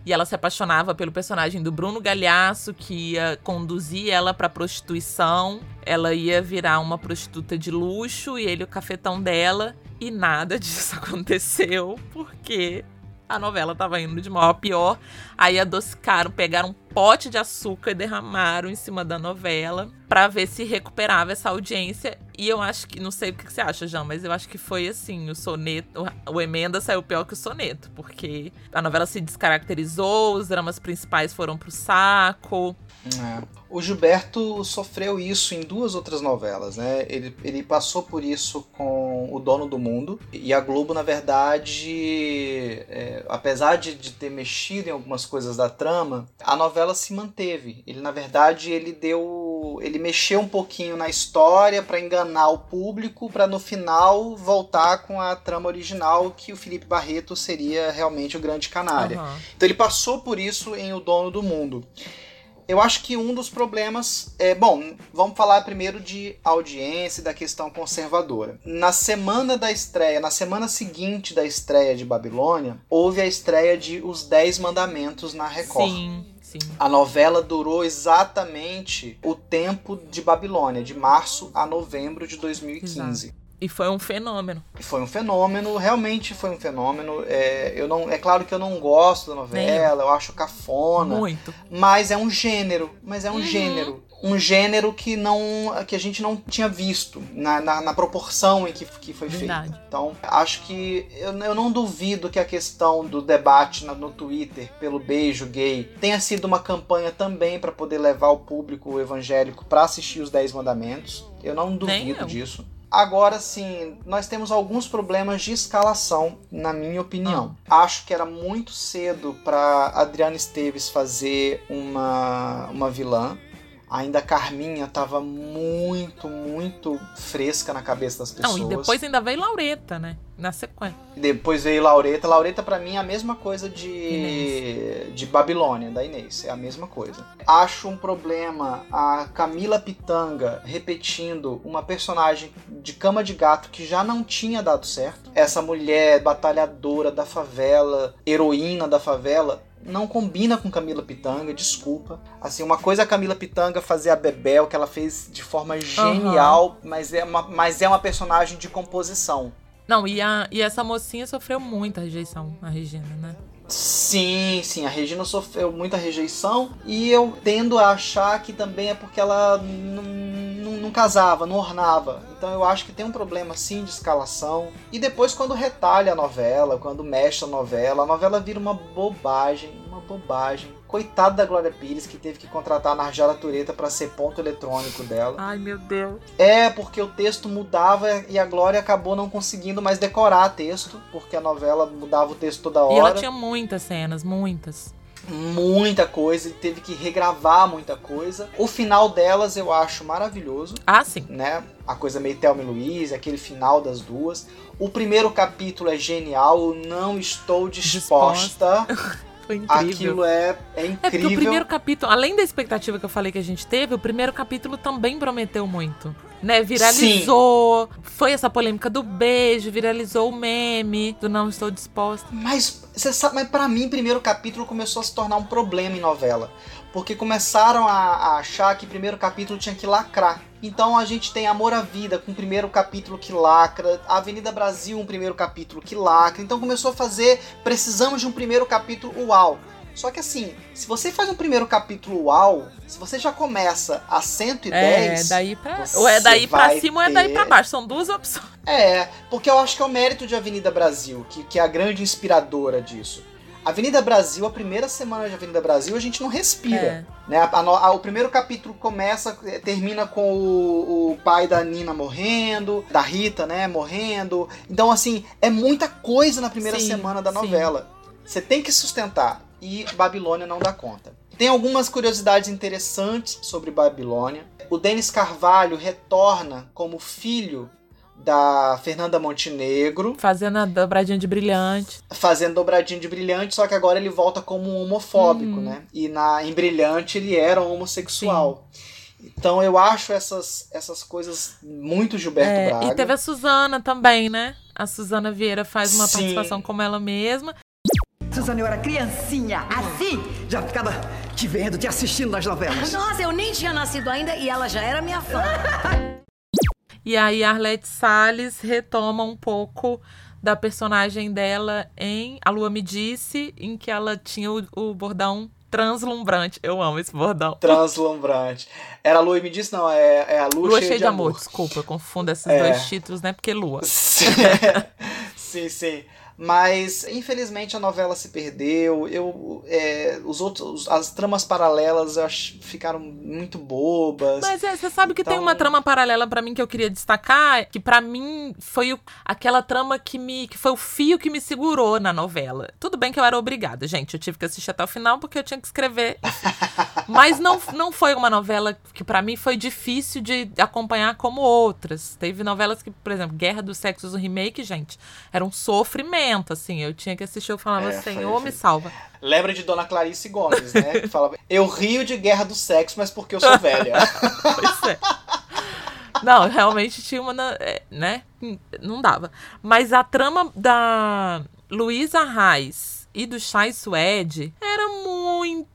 S1: E ela se apaixonava pelo personagem do Bruno Galhaço, que ia conduzir ela pra prostituição. Ela ia virar uma prostituta de luxo e ele o cafetão dela. E nada disso aconteceu, porque a novela tava indo de mal a pior. Aí adocicaram, pegaram um pote de açúcar e derramaram em cima da novela para ver se recuperava essa audiência. E eu acho que, não sei o que você acha, João, mas eu acho que foi assim: o soneto, o emenda saiu pior que o soneto, porque a novela se descaracterizou, os dramas principais foram pro saco.
S2: É. O Gilberto sofreu isso em duas outras novelas, né? Ele, ele passou por isso com O Dono do Mundo. E a Globo, na verdade, é, apesar de, de ter mexido em algumas coisas da trama, a novela se manteve. Ele, na verdade, ele deu ele mexeu um pouquinho na história para enganar o público, para no final voltar com a trama original que o Felipe Barreto seria realmente o grande canária.
S1: Aham.
S2: Então ele passou por isso em O Dono do Mundo. Eu acho que um dos problemas é. Bom, vamos falar primeiro de audiência e da questão conservadora. Na semana da estreia, na semana seguinte da estreia de Babilônia, houve a estreia de Os Dez Mandamentos na Record.
S1: Sim, sim.
S2: A novela durou exatamente o tempo de Babilônia, de março a novembro de 2015.
S1: E foi um fenômeno.
S2: Foi um fenômeno, realmente foi um fenômeno. É, eu não, é claro que eu não gosto da novela, eu acho cafona,
S1: Muito.
S2: mas é um gênero, mas é um
S1: Uhum.
S2: gênero. Um gênero que não que a gente não tinha visto na, na, na proporção em que, que foi
S1: Verdade.
S2: feito. Então, acho que eu, eu não duvido que a questão do debate na- no Twitter pelo beijo gay tenha sido uma campanha também para poder levar o público evangélico para assistir os Dez Mandamentos. Eu não duvido
S1: eu.
S2: disso. Agora sim, nós temos alguns problemas de escalação, na minha opinião. Acho que era muito cedo para Adriana Esteves fazer uma, uma vilã. Ainda a Carminha tava muito, muito fresca na cabeça das
S1: Não,
S2: pessoas.
S1: e depois ainda veio Laureta, né? Na sequência.
S2: Depois veio Laureta. Laureta, pra mim, é a mesma coisa de,
S1: Inês.
S2: de Babilônia, da Inês. É a mesma coisa. Acho um problema a Camila Pitanga repetindo uma personagem de cama de gato que já não tinha dado certo. Essa mulher batalhadora da favela, heroína da favela. Não combina com Camila Pitanga, desculpa. Assim, uma coisa é a Camila Pitanga fazer a Bebel, que ela fez de forma genial, mas, é uma, mas é uma personagem de composição.
S1: Não, e, a, e essa mocinha sofreu muita rejeição, a Regina, né?
S2: Sim, sim, a Regina sofreu muita rejeição e eu tendo a achar que também é porque ela não, não, casava, não ornava. Então eu acho que tem um problema sim de escalação. E depois quando retalha a novela, quando mexe a novela, a novela vira uma bobagem, uma bobagem. Coitada da Glória Pires que teve que contratar a Narjara Tureta para ser ponto eletrônico dela.
S1: Ai, meu Deus.
S2: É, porque o texto mudava e a Glória acabou não conseguindo mais decorar texto, porque a novela mudava o texto toda hora
S1: E ela tinha muitas cenas, muitas.
S2: Muita coisa e teve que regravar muita coisa. O final delas eu acho maravilhoso,
S1: Ah, sim.
S2: né? A coisa meio Thelma e Louise, aquele final das duas. O primeiro capítulo é genial, eu não estou disposta.
S1: Foi incrível.
S2: Aquilo é, é
S1: É porque
S2: incrível.
S1: o primeiro capítulo, além da expectativa que eu falei que a gente teve, o primeiro capítulo também prometeu muito. Né? Viralizou. Foi essa polêmica do beijo, viralizou o meme do não estou disposta.
S2: Mas você sabe, mas para mim, primeiro capítulo começou a se tornar um problema em novela. Porque começaram a, a achar que primeiro capítulo tinha que lacrar. Então a gente tem Amor à Vida com o primeiro capítulo que lacra, Avenida Brasil um primeiro capítulo que lacra. Então começou a fazer, precisamos de um primeiro capítulo uau. Só que assim, se você faz um primeiro capítulo uau, se você já começa a 110,
S1: É, daí pra. Ou é daí pra cima ou é daí
S2: ter-
S1: pra baixo. São duas opções.
S2: É, porque eu acho que é o mérito de Avenida Brasil, que, que é a grande inspiradora disso. Avenida Brasil, a primeira semana de Avenida Brasil, a gente não respira.
S1: É.
S2: Né? A- a a- o primeiro capítulo começa, eh, termina com o, o pai da Nina morrendo, da Rita, né, morrendo. Então, assim, é muita coisa na primeira
S1: Sim,
S2: semana da
S1: sim.
S2: novela. Você tem que sustentar. E Babilônia não dá conta. Tem algumas curiosidades interessantes sobre Babilônia. O Denis Carvalho retorna como filho da Fernanda Montenegro,
S1: Fazendo a dobradinha de brilhante.
S2: fazendo dobradinho de brilhante, só que agora ele volta como um homofóbico,
S1: Uhum.
S2: né? E na em brilhante ele era um homossexual. Então eu acho essas, essas coisas muito Gilberto
S1: É,
S2: Braga.
S1: e teve a Suzana também, né? A Suzana Vieira faz uma
S2: Sim.
S1: participação como ela mesma.
S6: Suzana, eu era criancinha, assim, já ficava te vendo, te assistindo nas novelas.
S7: Nossa, eu nem tinha nascido ainda e ela já era minha fã.
S1: E aí a Arlete Salles retoma um pouco da personagem dela em A Lua Me Disse, em que ela tinha o, o bordão translumbrante. Eu amo esse bordão.
S2: Translumbrante. Era a Lua e me disse, não, é, é a Lua,
S1: Lua
S2: cheia,
S1: de amor. desculpa, eu confundo esses
S2: É.
S1: dois títulos, né? Porque Lua.
S2: sim, sim. Mas, infelizmente, a novela se perdeu. Eu, é, os outros, as tramas paralelas acho, ficaram muito bobas.
S1: Mas é, você sabe que
S2: Então-
S1: tem uma trama paralela pra mim que eu queria destacar, que pra mim foi o- aquela trama que me que foi o fio que me segurou na novela. Tudo bem que eu era obrigada, gente, eu tive que assistir até o final porque eu tinha que escrever. Mas não, não foi uma novela que pra mim foi difícil de acompanhar como outras. Teve novelas que, por exemplo, Guerra dos Sexos, o remake, gente, era um sofrimento, assim. Eu tinha que assistir, eu falava,
S2: É,
S1: Senhor,
S2: foi-
S1: me salva.
S2: Lembra de Dona Clarice Gomes, né? Que falava: Eu rio de guerra do sexo, mas porque eu sou velha.
S1: Pois é. Não, realmente tinha uma, é, né? Não dava. Mas a trama da Luísa Reis e do Chai Suede era muito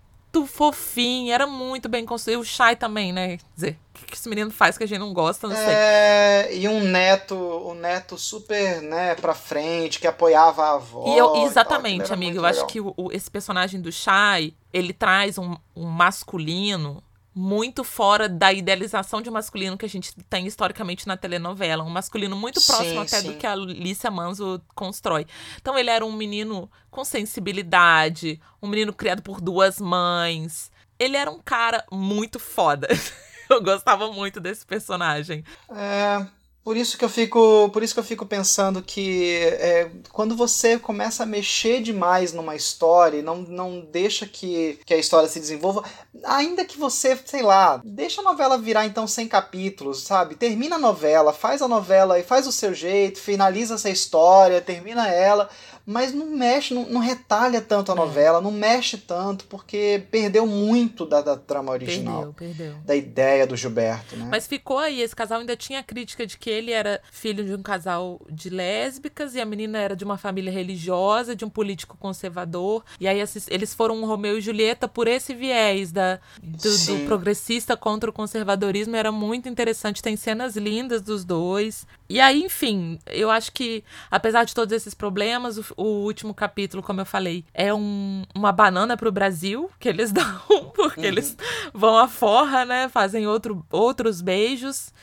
S1: fofinha, era muito bem construído. O Chai também, né? Quer dizer, o que esse menino faz que a gente não gosta, não sei.
S2: É, e um neto, um neto super, né, pra frente, que apoiava a avó.
S1: E eu,
S2: tal,
S1: exatamente,
S2: aquilo era
S1: amigo.
S2: muito
S1: Eu acho
S2: legal.
S1: que o- o- esse personagem do Shai, ele traz um, um masculino muito fora da idealização de masculino que a gente tem historicamente na telenovela. Um masculino muito
S2: Sim,
S1: próximo até
S2: sim.
S1: do que a Lícia Manzo constrói. Então ele era um menino com sensibilidade, um menino criado por duas mães. Ele era um cara muito foda. Eu gostava muito desse personagem.
S2: É, por isso que eu fico, por isso que eu fico pensando que é, quando você começa a mexer demais numa história não, não deixa que, que a história se desenvolva, ainda que você, sei lá, deixa a novela virar então 100 capítulos, sabe? Termina a novela, faz a novela e faz o seu jeito, finaliza essa história, termina ela, mas não mexe, não, não retalha tanto a
S1: É.
S2: novela, não mexe tanto, porque perdeu muito da, da trama original.
S1: Perdeu, perdeu.
S2: Da ideia do Gilberto, né?
S1: Mas ficou aí, esse casal ainda tinha a crítica de que ele era filho de um casal de lésbicas e a menina era de uma família religiosa, de um político conservador. E aí esses- eles foram um Romeu e Julieta por esse viés da, do, do progressista contra o conservadorismo. Era muito interessante, tem cenas lindas dos dois. E aí, enfim, eu acho que, apesar de todos esses problemas, o, o último capítulo, como eu falei, é um- uma banana pro Brasil que eles dão, porque eles vão à forra, né? Fazem outro, outros beijos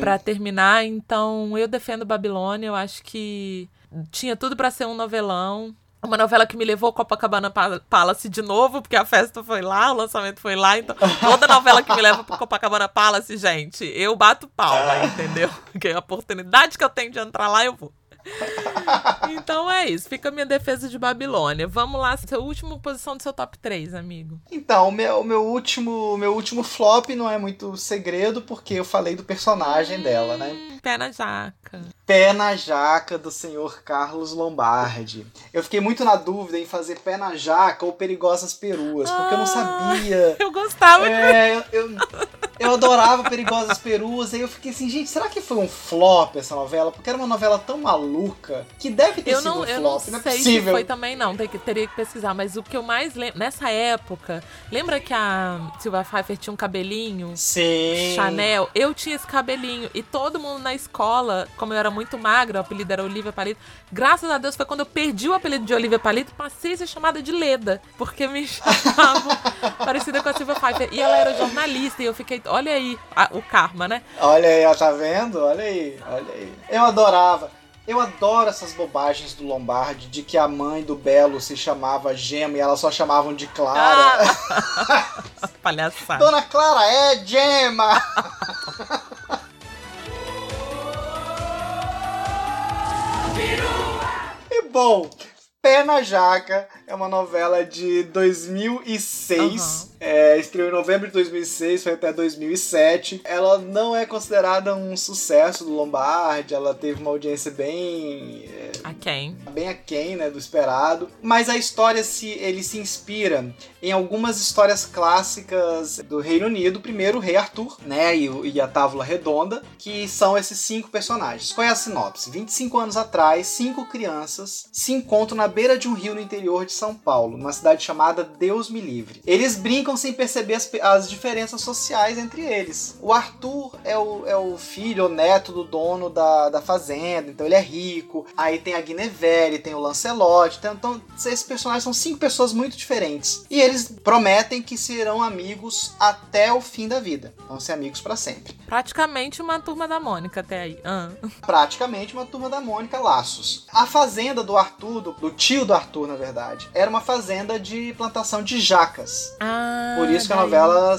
S1: pra terminar. Então, eu defendo Babilônia. Eu acho que tinha tudo pra ser um novelão. Uma novela que me levou ao Copacabana Pa- Palace de novo, porque a festa foi lá, o lançamento foi lá. Então, toda novela que me leva pro Copacabana Palace, gente, eu bato palma, entendeu? Porque a oportunidade que eu tenho de entrar lá, eu vou. Então é isso, fica a minha defesa de Babilônia. Vamos lá, sua última posição do seu top 3, amigo.
S2: Então, o meu, o meu último, meu último flop não é muito segredo, porque eu falei do personagem dela, né?
S1: Hum, Pé na jaca.
S2: Pé na jaca do senhor Carlos Lombardi. Eu fiquei muito na dúvida em fazer pé na jaca ou perigosas peruas, porque eu não
S1: Ah.
S2: sabia.
S1: Eu gostava de
S2: É, eu, eu, eu adorava Perigosas Peruas, aí eu fiquei assim, gente, será que foi um flop essa novela? Porque era uma novela tão maluca que deve ter
S1: Eu
S2: sido
S1: não,
S2: um
S1: eu não
S2: flop, não, é
S1: sei se
S2: possível.
S1: foi também, não. Tem que, teria que pesquisar. Mas o que eu mais lembro. Nessa época, lembra que a Silvia Pfeiffer tinha um cabelinho?
S2: Sim.
S1: Chanel, eu tinha esse cabelinho e todo mundo na escola, como eu era muito magra, o apelido era Olivia Palito. Graças a Deus foi quando eu perdi o apelido de Olivia Palito, passei a ser chamada de Leda, porque me chamavam parecida com a Silvia Pfeiffer. E ela era jornalista e eu fiquei, olha aí a- o karma, né?
S2: Olha aí, ó, tá vendo? Olha aí, olha aí. Eu adorava. Eu adoro essas bobagens do Lombardi de que a mãe do Belo se chamava Gema e elas só chamavam de Clara.
S1: Ah! Palhaçada.
S2: Dona Clara é Gema! Bom, Pé na Jaca é uma novela de 2006. É, estreou em novembro de 2006, foi até 2007. Ela não é considerada um sucesso do Lombardi, ela teve uma audiência bem é,
S1: A quem?
S2: bem aquém né, do esperado. Mas a história se ele se inspira em algumas histórias clássicas do Reino Unido. Primeiro, o Rei Arthur, né? E, e a Távola Redonda, que são esses cinco personagens. Qual é a sinopse? 25 anos atrás, cinco crianças se encontram na beira de um rio no interior de São Paulo, numa cidade chamada Deus Me Livre. Eles brincam sem perceber as, as diferenças sociais entre eles. O Arthur é o, é o filho ou neto do dono da, da fazenda, então ele é rico. Aí tem a Guinevere, tem o Lancelot. Então, então, esses personagens são cinco pessoas muito diferentes. E eles prometem que serão amigos até o fim da vida. Vão ser amigos para sempre.
S1: Praticamente uma turma da Mônica até aí.
S2: Praticamente uma turma da Mônica Laços. A fazenda do Arthur, do, do tio do Arthur, na verdade, era uma fazenda de plantação de jacas.
S1: Ah,
S2: Por isso que a novela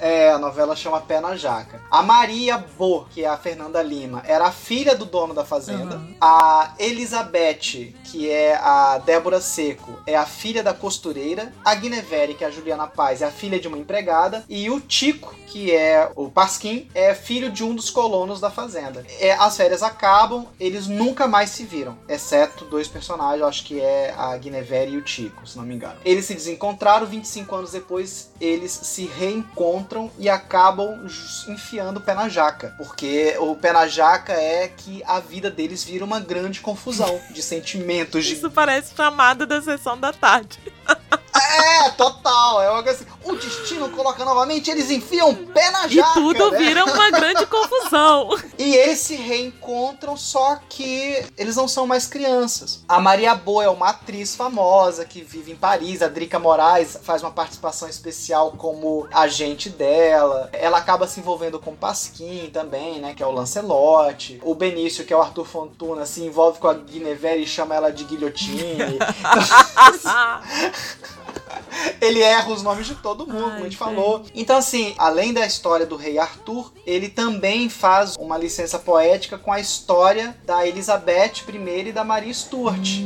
S2: é, a novela chama Pé na Jaca. A Maria Bo, que é a Fernanda Lima, era a filha do dono da fazenda. A Elizabeth, que é a Débora Seco, é a filha da costureira. A Guinevere, que é a Juliana Paz, é a filha de uma empregada. E o Tico, que é o Pasquim, é filho de um dos colonos da fazenda. É, as férias acabam, eles nunca mais se viram, exceto dois personagens, eu acho que é a Guinevere e o Tico, se não me engano. Eles se desencontraram, 25 anos depois eles se reencontram e acabam enfiando o pé na jaca, porque o pé na jaca é que a vida deles vira uma grande confusão de sentimentos, de
S1: Isso parece chamada da sessão da tarde.
S2: É, total. É uma coisa assim. O destino coloca novamente, eles enfiam o pé na
S1: E
S2: jaca.
S1: tudo
S2: né?
S1: vira uma confusão.
S2: E eles se reencontram, só que eles não são mais crianças. A Maria Boa é uma atriz famosa que vive em Paris. A Drica Moraes faz uma participação especial como agente dela. Ela acaba se envolvendo com o Pasquim também, né? Que é o Lancelot. O Benício, que é o Arthur Fontuna, se envolve com a Guinevere e chama ela de guilhotine. ele erra os nomes de todo mundo, como a gente
S1: Ai,
S2: falou. Então, assim, além da história do rei Arthur, ele também faz uma licença poética com a história da Elizabeth I e da Maria Stuart.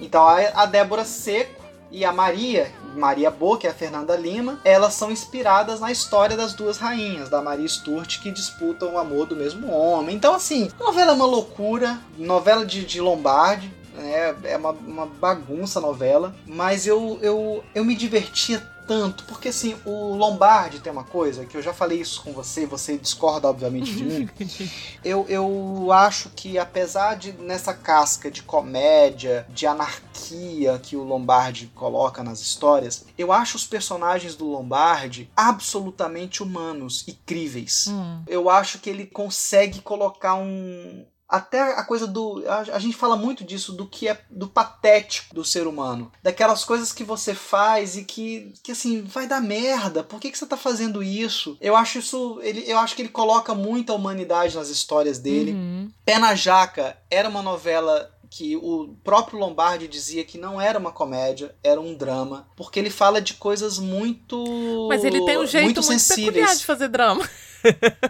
S2: Então, a, Débora Seco e a Maria, Maria Boa, que é a Fernanda Lima, elas são inspiradas na história das duas rainhas, da Maria Stuart, que disputam o amor do mesmo homem. Então, assim, a novela é uma loucura, novela de, de Lombardi, né? É uma, uma bagunça a novela, mas eu, eu, eu me divertia tanto, porque assim, o Lombardi tem uma coisa, que eu já falei isso com você, você discorda obviamente de mim, eu, eu acho que apesar de nessa casca de comédia, de anarquia que o Lombardi coloca nas histórias, eu acho os personagens do Lombardi absolutamente humanos e críveis.
S1: Hum.
S2: Eu acho que ele consegue colocar um. Até a coisa do. A, a gente fala muito disso, do que é do patético do ser humano. Daquelas coisas que você faz e que, que assim, vai dar merda. Por que, que você tá fazendo isso? Eu acho isso. Ele, eu acho que ele coloca muita humanidade nas histórias dele.
S1: Uhum.
S2: Pé na Jaca era uma novela que o próprio Lombardi dizia que não era uma comédia, era um drama, porque ele fala de coisas muito
S1: Mas ele tem um jeito muito,
S2: sensíveis.
S1: de fazer drama.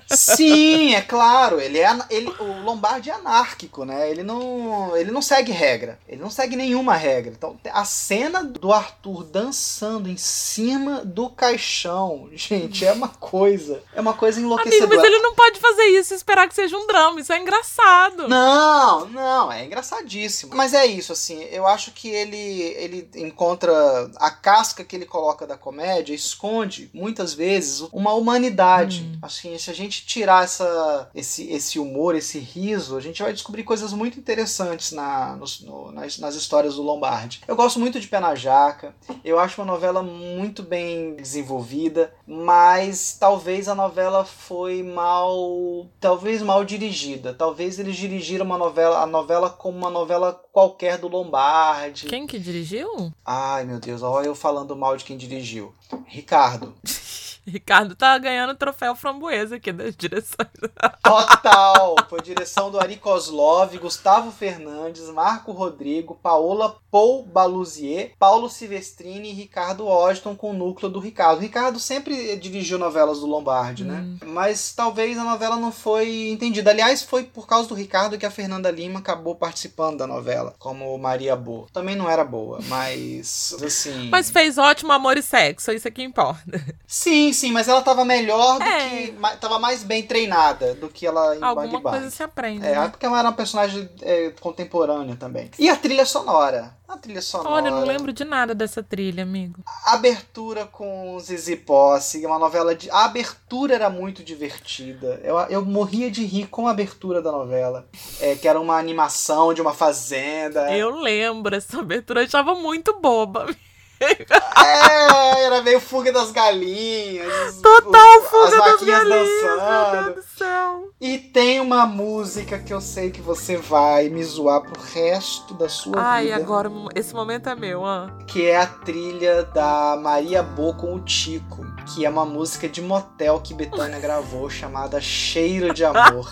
S2: Sim, é claro, ele é ele, o Lombardi é anárquico, né? Ele não, ele não segue regra, ele não segue nenhuma regra. Então, a cena do Arthur dançando em cima do caixão, gente, é uma coisa, é uma coisa
S1: Amigo,
S2: enlouquecedora.
S1: mas ele não pode fazer isso e esperar que seja um drama. Isso é engraçado.
S2: Não, não, é engraçadíssimo. Mas é isso, assim, eu acho que ele, ele encontra a casca que ele coloca da comédia, esconde muitas vezes uma humanidade. Assim, se a gente tirar essa, esse, esse humor, esse riso, a gente vai descobrir coisas muito interessantes na, nos- no- nas, nas histórias do Lombardi. Eu gosto muito de Pé na Jaca, eu acho uma novela muito bem desenvolvida, mas talvez a novela foi mal, talvez mal dirigida. Talvez eles dirigiram uma novela, a novela como uma novela qualquer do Lombardi.
S1: Quem que dirigiu?
S2: Ai, meu Deus, olha eu falando mal de quem dirigiu. Ricardo.
S1: Ricardo tá ganhando o troféu framboesa aqui das direções.
S2: Total! Foi direção do Ari Kozlov, Gustavo Fernandes, Marco Rodrigo, Paola Paul Baluzier, Paulo Silvestrini e Ricardo Washington com o núcleo do Ricardo. O Ricardo sempre dirigiu novelas do Lombardi, né? Mas talvez a novela não foi entendida. Aliás, foi por causa do Ricardo que a Fernanda Lima acabou participando da novela, como Maria Boa. Também não era boa, mas assim.
S1: Mas fez ótimo amor e sexo, isso é que importa.
S2: Sim, sim, mas ela tava melhor do
S1: É.
S2: que. Tava mais bem treinada do que ela em Bang
S1: Alguma
S2: Bang.
S1: coisa se aprende.
S2: É,
S1: né?
S2: porque ela era uma personagem é, contemporânea também. E a trilha sonora? A trilha sonora.
S1: Olha, eu não lembro de nada dessa trilha, amigo.
S2: Abertura com Zizi Posse, uma novela de. A abertura era muito divertida. Eu, eu morria de rir com a abertura da novela. É, que era uma animação de uma fazenda.
S1: Eu lembro, essa abertura eu achava muito boba.
S2: É, era meio fuga das galinhas.
S1: Total
S2: os-
S1: fuga
S2: as
S1: das
S2: vaquinhas
S1: galinhas, meu
S2: dançando.
S1: Deus do céu.
S2: E tem uma música que eu sei que você vai me zoar pro resto da sua
S1: Ai,
S2: vida.
S1: agora esse momento é meu, ah.
S2: Que é a trilha da Maria Bo com o Tico. Que é uma música de motel que Betânia gravou chamada Cheiro de Amor.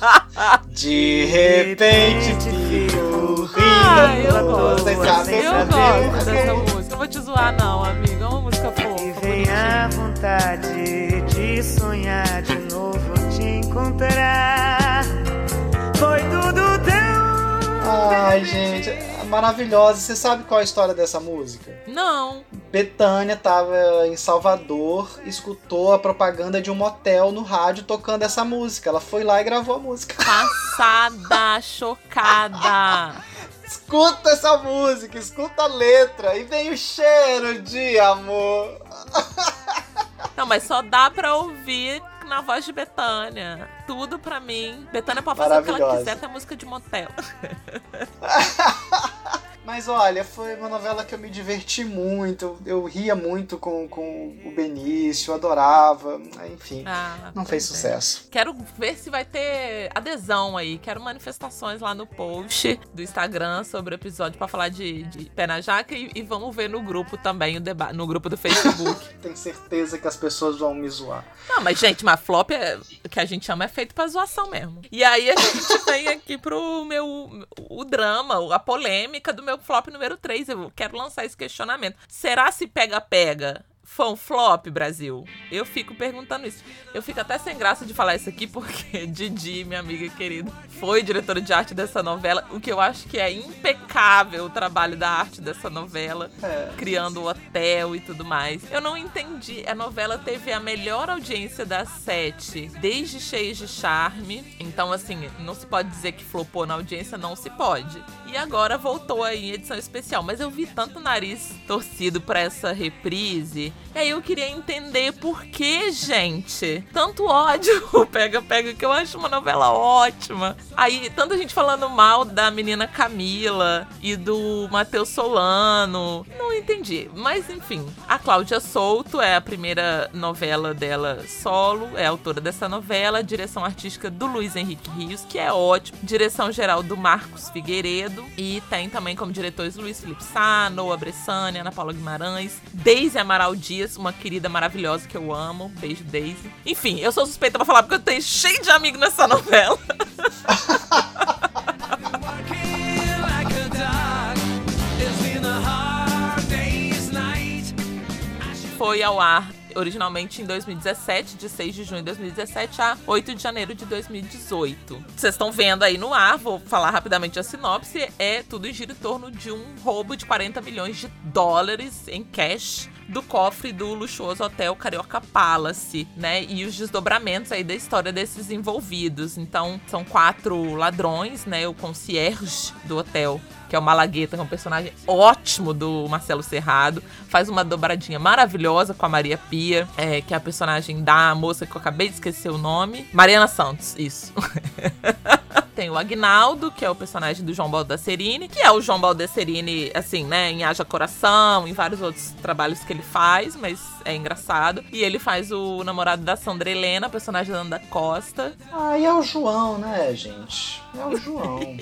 S2: De repente fico
S1: Ai,
S2: rindo.
S1: eu gosto.
S2: Vocês sabem
S1: Eu gosto dessa música. Não vou te zoar, não, amigo. É uma música
S8: E
S1: fofa.
S8: vem
S1: bonitinha.
S8: a vontade de sonhar de novo te encontrar. Foi tudo tão.
S2: Ai, gente, é maravilhosa. Você sabe qual é a história dessa música?
S1: Não.
S2: Betânia tava em Salvador, escutou a propaganda de um motel no rádio tocando essa música. Ela foi lá e gravou a música.
S1: Passada, chocada.
S2: Escuta essa música, escuta a letra e vem o cheiro de amor.
S1: Não, mas só dá pra ouvir na voz de Betânia. Tudo pra mim. Betânia pode fazer o que ela quiser, até música de motel.
S2: Mas olha, foi uma novela que eu me diverti muito. Eu ria muito com, com o Benício, adorava. Enfim,
S1: Ah,
S2: não fez
S1: é.
S2: sucesso.
S1: Quero ver se vai ter adesão aí. Quero manifestações lá no post do Instagram sobre o episódio pra falar de, de pé na jaca e, e vamos ver no grupo também o debate, no grupo do Facebook.
S2: Tenho certeza que as pessoas vão me zoar.
S1: Não, mas gente, mas flop é, que a gente chama é feito pra zoação mesmo. E aí a gente vem aqui pro meu o drama, a polêmica do meu flop número 3. Eu quero lançar esse questionamento. Será se pega pega foi um flop, Brasil? Eu fico perguntando isso. Eu fico até sem graça de falar isso aqui, porque Didi, minha amiga querida, foi diretora de arte dessa novela, o que eu acho que é impecável o trabalho da arte dessa novela
S2: É.
S1: criando o hotel e tudo mais. Eu não entendi. A novela teve a melhor audiência das sete, desde Cheios de Charme. Então, assim, não se pode dizer que flopou na audiência, não se pode. E agora voltou aí em edição especial. Mas eu vi tanto nariz torcido pra essa reprise. E aí eu queria entender por que, gente, tanto ódio Pega Pega, que eu acho uma novela ótima. Aí, tanta gente falando mal da menina Camila e do Matheus Solano. Não entendi. Mas enfim, a Cláudia Souto é a primeira novela dela solo, é autora dessa novela, direção artística do Luiz Henrique Rios, que é ótimo, direção geral do Marcos Figueiredo e tem também como diretores Luiz Felipe Sá, Noah Bressani, Ana Paula Guimarães, Deise Amaral Dias, uma querida maravilhosa que eu amo. Beijo, Deise. Enfim, eu sou suspeita pra falar porque eu tenho cheio de amigos nessa novela. Foi ao ar originalmente em 2017, de 6 de junho de 2017 a 8 de janeiro de 2018. Vocês estão vendo aí no ar, vou falar rapidamente a sinopse, é tudo gira em torno de um roubo de 40 milhões de dólares em cash do cofre do luxuoso hotel Carioca Palace, né? E os desdobramentos aí da história desses envolvidos. Então, são quatro ladrões, né? O concierge do hotel, que é o Malagueta, que é um personagem ótimo do Marcelo Serrado. Faz uma dobradinha maravilhosa com a Maria Pia, é, que é a personagem da moça que eu acabei de esquecer o nome. Mariana Santos, isso. Tem o Agnaldo, que é o personagem do João Baldasserini, que é o João Baldasserini, assim, né, em Haja Coração, em vários outros trabalhos que ele faz, mas é engraçado. E ele faz o namorado da Sandra Helena, personagem da Ana Costa.
S2: Ah, e é o João, né, gente? É o João.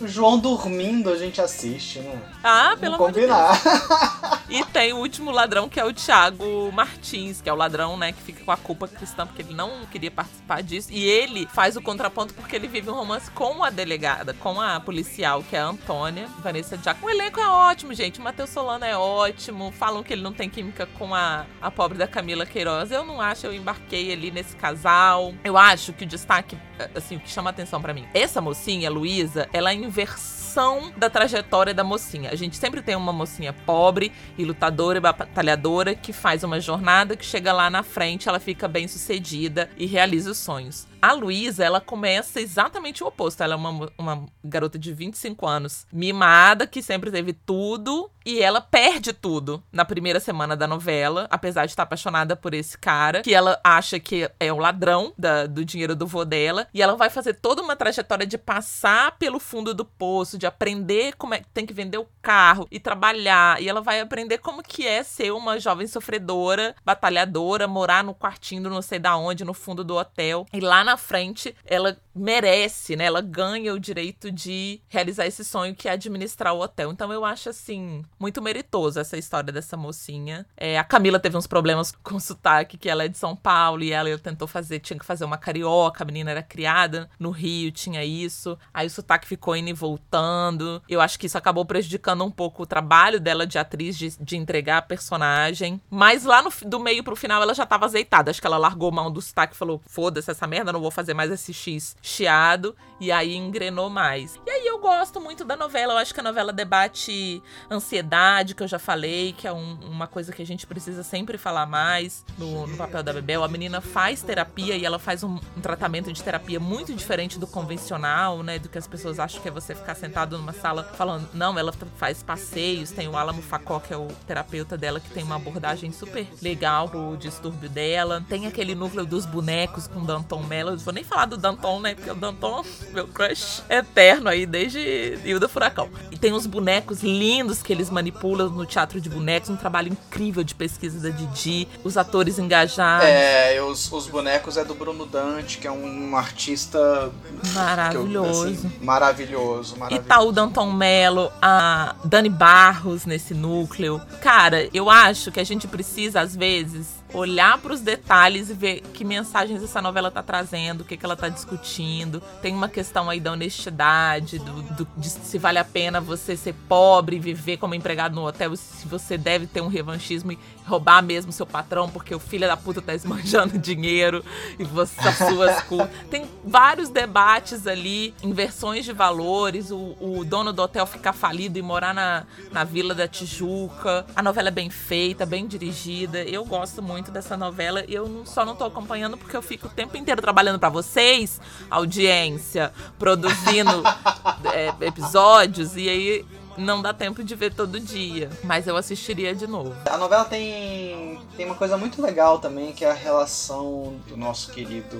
S2: o João dormindo a gente assiste, né?
S1: Ah, pelo
S2: Vamos
S1: amor de Deus.
S2: combinar.
S1: E tem o último ladrão, que é o Thiago Martins, que é o ladrão, né, que fica com a culpa cristã, porque ele não queria participar disso. E ele faz o contraponto porque ele vive um romance com a delegada, com a policial, que é a Antônia, Vanessa Jack. O elenco é ótimo, gente. O Matheus Solano é ótimo. Falam que ele não tem química com a, a pobre da Camila Queiroz. Eu não acho, eu embarquei ali nesse casal. Eu acho que o destaque, assim, o que chama atenção pra mim. Essa mocinha, Luísa, ela é inversão da trajetória da mocinha. A gente sempre tem uma mocinha pobre e lutadora e batalhadora que faz uma jornada que chega lá na frente, ela fica bem sucedida e realiza os sonhos. A Luísa, ela começa exatamente o oposto. Ela é uma, uma garota de 25 anos, mimada, que sempre teve tudo, e ela perde tudo na primeira semana da novela, apesar de estar apaixonada por esse cara, que ela acha que é o ladrão da- do dinheiro do vô dela, e ela vai fazer toda uma trajetória de passar pelo fundo do poço, de aprender como é que tem que vender o carro e trabalhar. E ela vai aprender como que é ser uma jovem sofredora, batalhadora, morar no quartinho não sei da onde, no fundo do hotel. E lá na frente, ela merece, né? Ela ganha o direito de realizar esse sonho que é administrar o hotel. Então eu acho assim muito meritoso essa história dessa mocinha. É, a Camila teve uns problemas com sotaque, que ela é de São Paulo e ela tentou fazer, tinha que fazer uma carioca. A menina era criada no Rio, tinha isso. Aí o sotaque ficou indo e voltando. Eu acho que isso acabou prejudicando um pouco o trabalho dela de atriz de, de entregar a personagem. Mas lá no, do meio pro final ela já tava azeitada. Acho que ela largou mão do sotaque e falou: foda-se essa merda, não vou fazer mais esse X chiado e aí engrenou mais. E aí eu gosto muito da novela, eu acho que a novela debate ansiedade, que eu já falei, que é um, uma coisa que a gente precisa sempre falar mais no, no papel da Bebel. A menina faz terapia e ela faz um, um, tratamento de terapia muito diferente do convencional, né? Do que as pessoas acham que é você ficar sentado numa sala falando. Não, ela faz passeios, tem o Alamo Facó, que é o terapeuta dela, que tem uma abordagem super legal pro distúrbio dela. Tem aquele núcleo dos bonecos com Danton Mello. Eu vou nem falar do Danton, né? Porque o Danton, meu crush eterno aí, desde Hilda Furacão. E tem uns bonecos lindos que eles manipulam no teatro de bonecos, um trabalho incrível de pesquisa da Didi, os atores engajados.
S2: É, os, os bonecos é do Bruno Dante, que é um artista
S1: maravilhoso.
S2: Eu, assim, maravilhoso, maravilhoso.
S1: E tá o Danton Mello, a Dani Barros nesse núcleo. Cara, eu acho que a gente precisa, às vezes, olhar para os detalhes e ver que mensagens essa novela tá trazendo, o que, que ela tá discutindo. Tem uma questão aí da honestidade, do, do, de se vale a pena você ser pobre e viver como empregado no hotel, se você deve ter um revanchismo e roubar mesmo seu patrão porque o filho da puta tá esmanjando dinheiro e você as suas culpas. Tem vários debates ali, inversões de valores, o, o, dono do hotel ficar falido e morar na, na Vila da Tijuca. A novela é bem feita, bem dirigida. Eu gosto muito dessa novela e eu só não tô acompanhando porque eu fico o tempo inteiro trabalhando para vocês, audiência, produzindo é, episódios e aí não dá tempo de ver todo dia, mas eu assistiria de novo.
S2: A novela tem, tem uma coisa muito legal também, que é a relação do nosso querido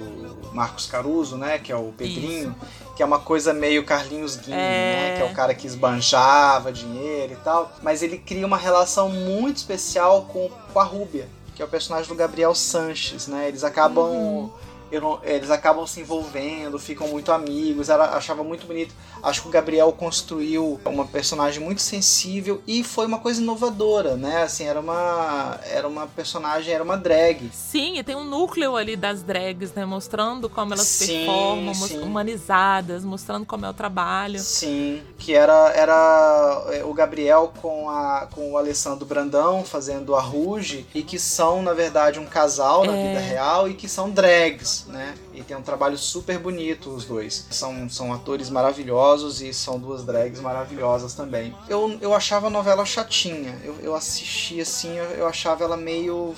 S2: Marcos Caruso, né, que é o Pedrinho, Isso. que é uma coisa meio Carlinhos Guinho, é... né, que é o cara que esbanjava dinheiro e tal, mas ele cria uma relação muito especial com, com a Rúbia, que é o personagem do Gabriel Sanches, né? Eles acabam. Uhum não, eles acabam se envolvendo, ficam muito amigos. Ela achava muito bonito. Acho que o Gabriel construiu uma personagem muito sensível e foi uma coisa inovadora, né? Assim, era uma era uma personagem, era uma drag.
S1: Sim, e tem um núcleo ali das drags, né, mostrando como elas sim, performam, sim. humanizadas, mostrando como é o trabalho.
S2: Sim, que era era é, o Gabriel com a com o Alessandro Brandão fazendo a Ruge e que são na verdade um casal na é... vida real e que são drags né? E tem um trabalho super bonito os dois. São, são atores maravilhosos e são duas drags maravilhosas também. Eu, eu achava a novela chatinha. Eu, eu assisti assim, eu, eu achava ela meio.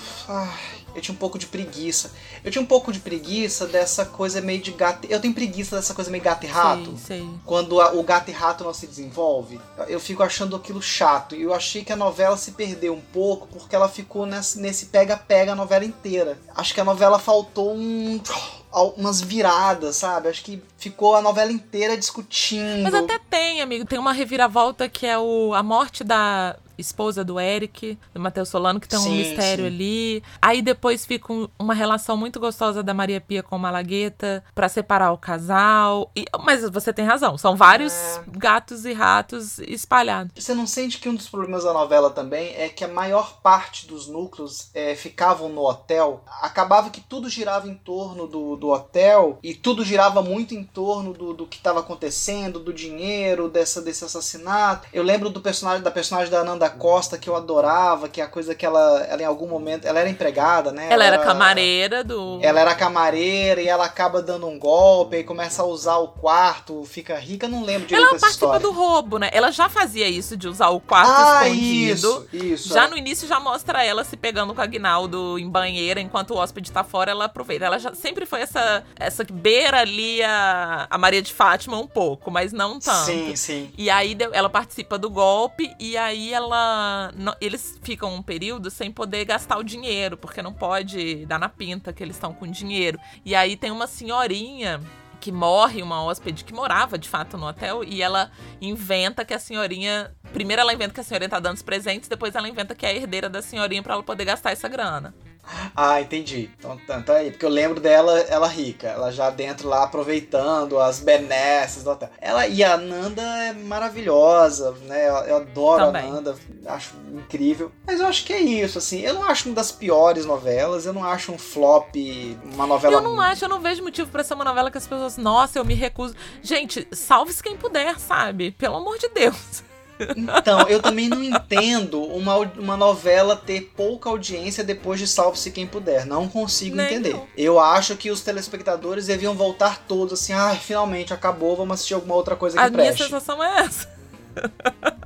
S2: Eu tinha um pouco de preguiça. Eu tinha um pouco de preguiça dessa coisa meio de gato. Eu tenho preguiça dessa coisa meio gato e rato.
S1: Sim, sim.
S2: Quando a, o gato e rato não se desenvolve. Eu fico achando aquilo chato. E eu achei que a novela se perdeu um pouco porque ela ficou nesse pega-pega a novela inteira. Acho que a novela faltou um umas viradas, sabe? Acho que ficou a novela inteira discutindo.
S1: Mas até tem, amigo. Tem uma reviravolta que é o, a morte da esposa do Eric, do Matheus Solano, que tem sim, um mistério sim. ali. Aí depois fica um, uma relação muito gostosa da Maria Pia com o Malagueta para separar o casal. E, mas você tem razão, são vários é. gatos e ratos espalhados.
S2: Você não sente que um dos problemas da novela também é que a maior parte dos núcleos é, ficavam no hotel? Acabava que tudo girava em torno do, do hotel e tudo girava muito em torno do, do que estava acontecendo, do dinheiro, dessa, desse assassinato. Eu lembro do personagem da personagem da Ananda Costa que eu adorava, que é a coisa que ela, ela em algum momento, ela era empregada, né?
S1: Ela, ela era camareira do.
S2: Ela era camareira e ela acaba dando um golpe e começa a usar o quarto, fica rica, não lembro direito
S1: Ela participa
S2: história.
S1: do roubo, né? Ela já fazia isso de usar o quarto ah, escondido.
S2: Isso, isso.
S1: Já no início já mostra ela se pegando com a Aguinaldo em banheira enquanto o hóspede tá fora, ela aproveita. Ela já sempre foi essa essa beira ali a, a Maria de Fátima um pouco, mas não tanto.
S2: Sim, sim.
S1: E aí ela participa do golpe e aí ela não, eles ficam um período sem poder gastar o dinheiro, porque não pode dar na pinta que eles estão com dinheiro. E aí tem uma senhorinha que morre uma hóspede que morava de fato no hotel e ela inventa que a senhorinha. Primeiro ela inventa que a senhorinha tá dando os presentes, depois ela inventa que é a herdeira da senhorinha para ela poder gastar essa grana.
S2: Ah, entendi. Então, tanto aí, porque eu lembro dela, ela rica, ela já dentro lá aproveitando as benesses do hotel. Ela e a Nanda é maravilhosa, né? Eu, eu adoro
S1: Também.
S2: a Nanda, acho incrível. Mas eu acho que é isso, assim. Eu não acho uma das piores novelas, eu não acho um flop, uma novela.
S1: Eu não acho, eu não vejo motivo pra ser uma novela que as pessoas, nossa, eu me recuso. Gente, salve-se quem puder, sabe? Pelo amor de Deus.
S2: Então, eu também não entendo uma, uma novela ter pouca audiência depois de Salve-se Quem Puder. Não consigo
S1: Nem
S2: entender.
S1: eu.
S2: Eu acho que os telespectadores deviam voltar todos assim, ah, finalmente acabou, vamos assistir alguma outra coisa que
S1: A minha
S2: preste.
S1: sensação é essa.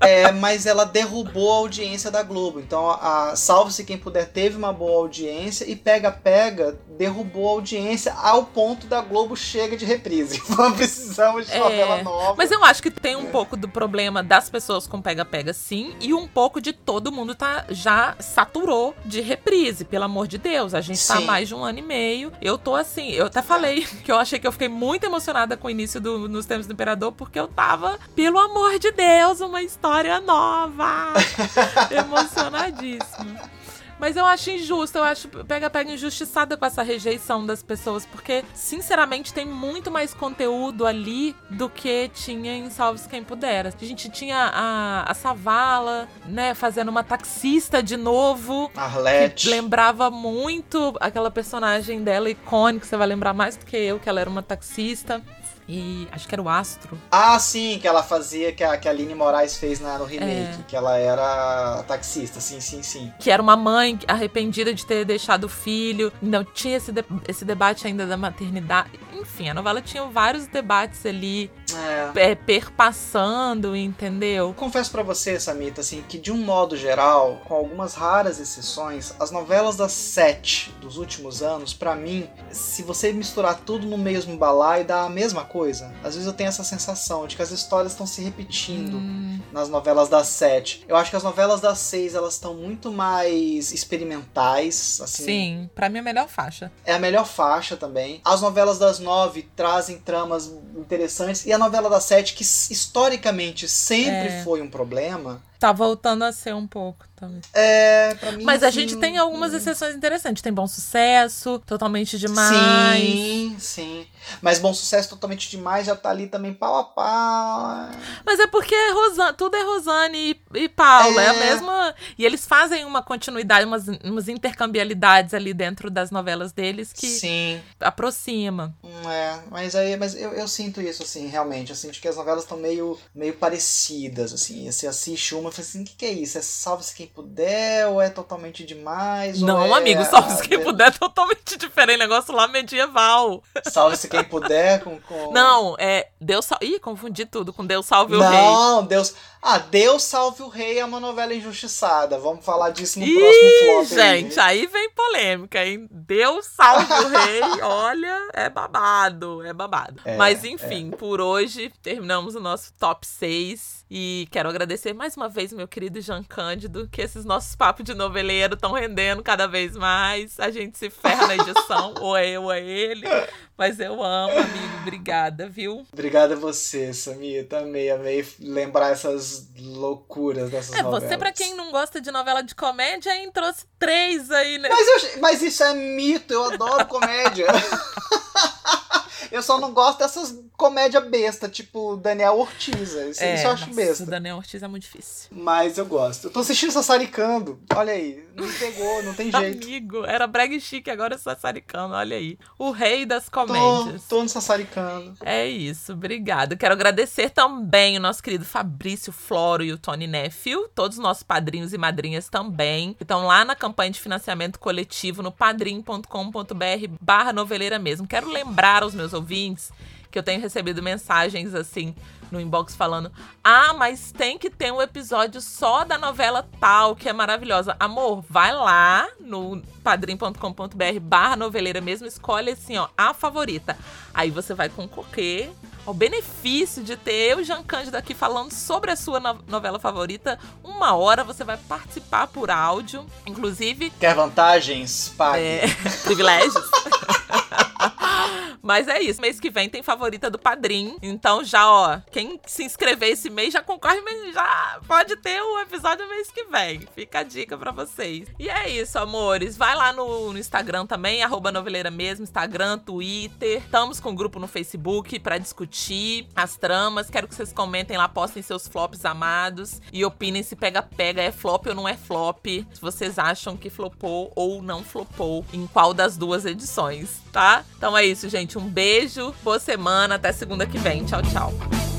S2: É, mas ela derrubou a audiência da Globo. Então, a, Salve-se Quem Puder teve uma boa audiência e Pega Pega derrubou a audiência ao ponto da Globo chega de reprise. Precisamos de novela nova.
S1: É. Mas eu acho que tem um pouco do problema das pessoas com pega-pega, sim, e um pouco de todo mundo tá já saturou de reprise, pelo amor de Deus. A gente tá há
S2: Sim.
S1: mais de um ano e meio. Eu tô assim, eu até falei que eu achei que eu fiquei muito emocionada com o início do Nos Tempos do Imperador, porque eu tava, pelo amor de Deus, uma história nova. Emocionadíssima. Mas eu acho injusto, eu acho pega-pega injustiçada com essa rejeição das pessoas, porque, sinceramente, tem muito mais conteúdo ali do que tinha em Salve-se Quem Puder. A gente tinha a, a Savala, né, fazendo uma taxista de novo.
S2: Arlete.
S1: Que lembrava muito aquela personagem dela icônica, você vai lembrar mais do que eu, que ela era uma taxista. E acho que era o Astro.
S2: Ah, sim, que ela fazia, que a, que a Aline Moraes fez na, no remake,
S1: É.
S2: que ela era taxista, sim, sim, sim.
S1: que era uma mãe arrependida de ter deixado o filho, não tinha esse, de- esse debate ainda da maternidade. Enfim, a novela tinha vários debates ali
S2: É.
S1: é, perpassando, entendeu?
S2: Confesso pra você, Samita, assim, que de um modo geral, com algumas raras exceções, as novelas das sete dos últimos anos, pra mim, se você misturar tudo no mesmo balaio, dá a mesma coisa. Às vezes eu tenho essa sensação de que as histórias estão se repetindo
S1: Hum,
S2: nas novelas das sete. Eu acho que as novelas das seis, elas estão muito mais experimentais, assim.
S1: sim, pra mim é a melhor faixa.
S2: É a melhor faixa também. As novelas das nove trazem tramas interessantes. E a novela das sete, que historicamente sempre
S1: É.
S2: foi um problema,
S1: Tá voltando a ser um pouco
S2: é, pra mim.
S1: Mas a
S2: assim,
S1: gente tem algumas exceções interessantes. Tem Bom Sucesso, Totalmente Demais.
S2: Sim, sim. Mas Bom Sucesso Totalmente Demais já tá ali também pau a pau.
S1: Mas é porque é Rosa- tudo é Rosane e, e Paula. É. a
S2: É.
S1: mesma. E eles fazem uma continuidade, umas, umas intercambialidades ali dentro das novelas deles que
S2: Sim.
S1: aproxima.
S2: Hum, É, mas aí, mas eu, eu sinto isso, assim, realmente. Eu sinto que as novelas estão meio, meio parecidas, assim. Você assiste uma e fala assim, o que, que é isso? É Salve-se Quem Puder ou é Totalmente Demais?
S1: Não,
S2: é
S1: amigo, salve-se quem puder, é totalmente diferente. Negócio lá medieval.
S2: Salve-se Quem Puder com... com...
S1: Não, é. Deus salve. Ih, confundi tudo com Deus salve o rei.
S2: Não, Deus... Ah, Deus Salve o Rei é uma novela injustiçada. Vamos falar disso no
S1: Ih,
S2: próximo flop
S1: gente, aí vem polêmica, hein? Deus salve o rei, olha, é babado, é babado.
S2: É,
S1: Mas enfim, por hoje terminamos o nosso top 6 e quero agradecer mais uma vez meu querido Jean Cândido, que esses nossos papos de noveleiro estão rendendo cada vez mais. A gente se ferra na edição, ou é eu ou é ele, mas eu amo, amigo, obrigada, viu?
S2: Obrigado a você, Samir. Também amei lembrar essas loucuras dessas
S1: É,
S2: novelas.
S1: você pra quem não gosta de novela de comédia, hein, trouxe três aí, né?
S2: Mas, eu- mas isso é mito, eu adoro comédia. eu só não gosto dessas comédia besta, tipo Daniel Ortiz. Isso,
S1: É,
S2: isso eu acho
S1: nossa,
S2: besta.
S1: Daniel Ortiz é muito difícil.
S2: Mas eu gosto. Eu tô assistindo Sassaricando. Olha aí. Não pegou, não tem jeito.
S1: Amigo, era brega chique, agora é sassaricano, olha aí. O rei das
S2: Tô,
S1: comédias.
S2: tô no Sassaricando.
S1: É isso, obrigado. Quero agradecer também o nosso querido Fabrício Floro e o Tony Nephew, todos os nossos padrinhos e madrinhas também, que estão lá na campanha de financiamento coletivo no padrim.com.br barra noveleira mesmo. Quero lembrar aos meus ouvintes que eu tenho recebido mensagens assim no inbox falando: Ah, mas tem que ter um episódio só da novela tal, que é maravilhosa. Amor, vai lá no padrim.com.br barra noveleira mesmo, escolhe assim, ó, a favorita. Aí você vai concorrer ao benefício de ter eu, Jean Cândido, aqui falando sobre a sua no- novela favorita. Uma hora você vai participar por áudio, inclusive
S2: Quer vantagens? Pague.
S1: é, privilégios. Mas é isso. Mês que vem tem favorita do padrinho. Então já, ó, quem se inscrever esse mês já concorre, já pode ter o episódio mês que vem. Fica a dica para vocês. E é isso, amores. Vai lá no, no Instagram também, arroba noveleira mesmo, Instagram, Twitter. Estamos com um grupo no Facebook para discutir as tramas. Quero que vocês comentem lá, postem seus flops amados e opinem se pega-pega é flop ou não é flop. Se vocês acham que flopou ou não flopou em qual das duas edições, tá? Então é isso, gente. Um beijo, boa semana, até segunda que vem. Tchau, tchau.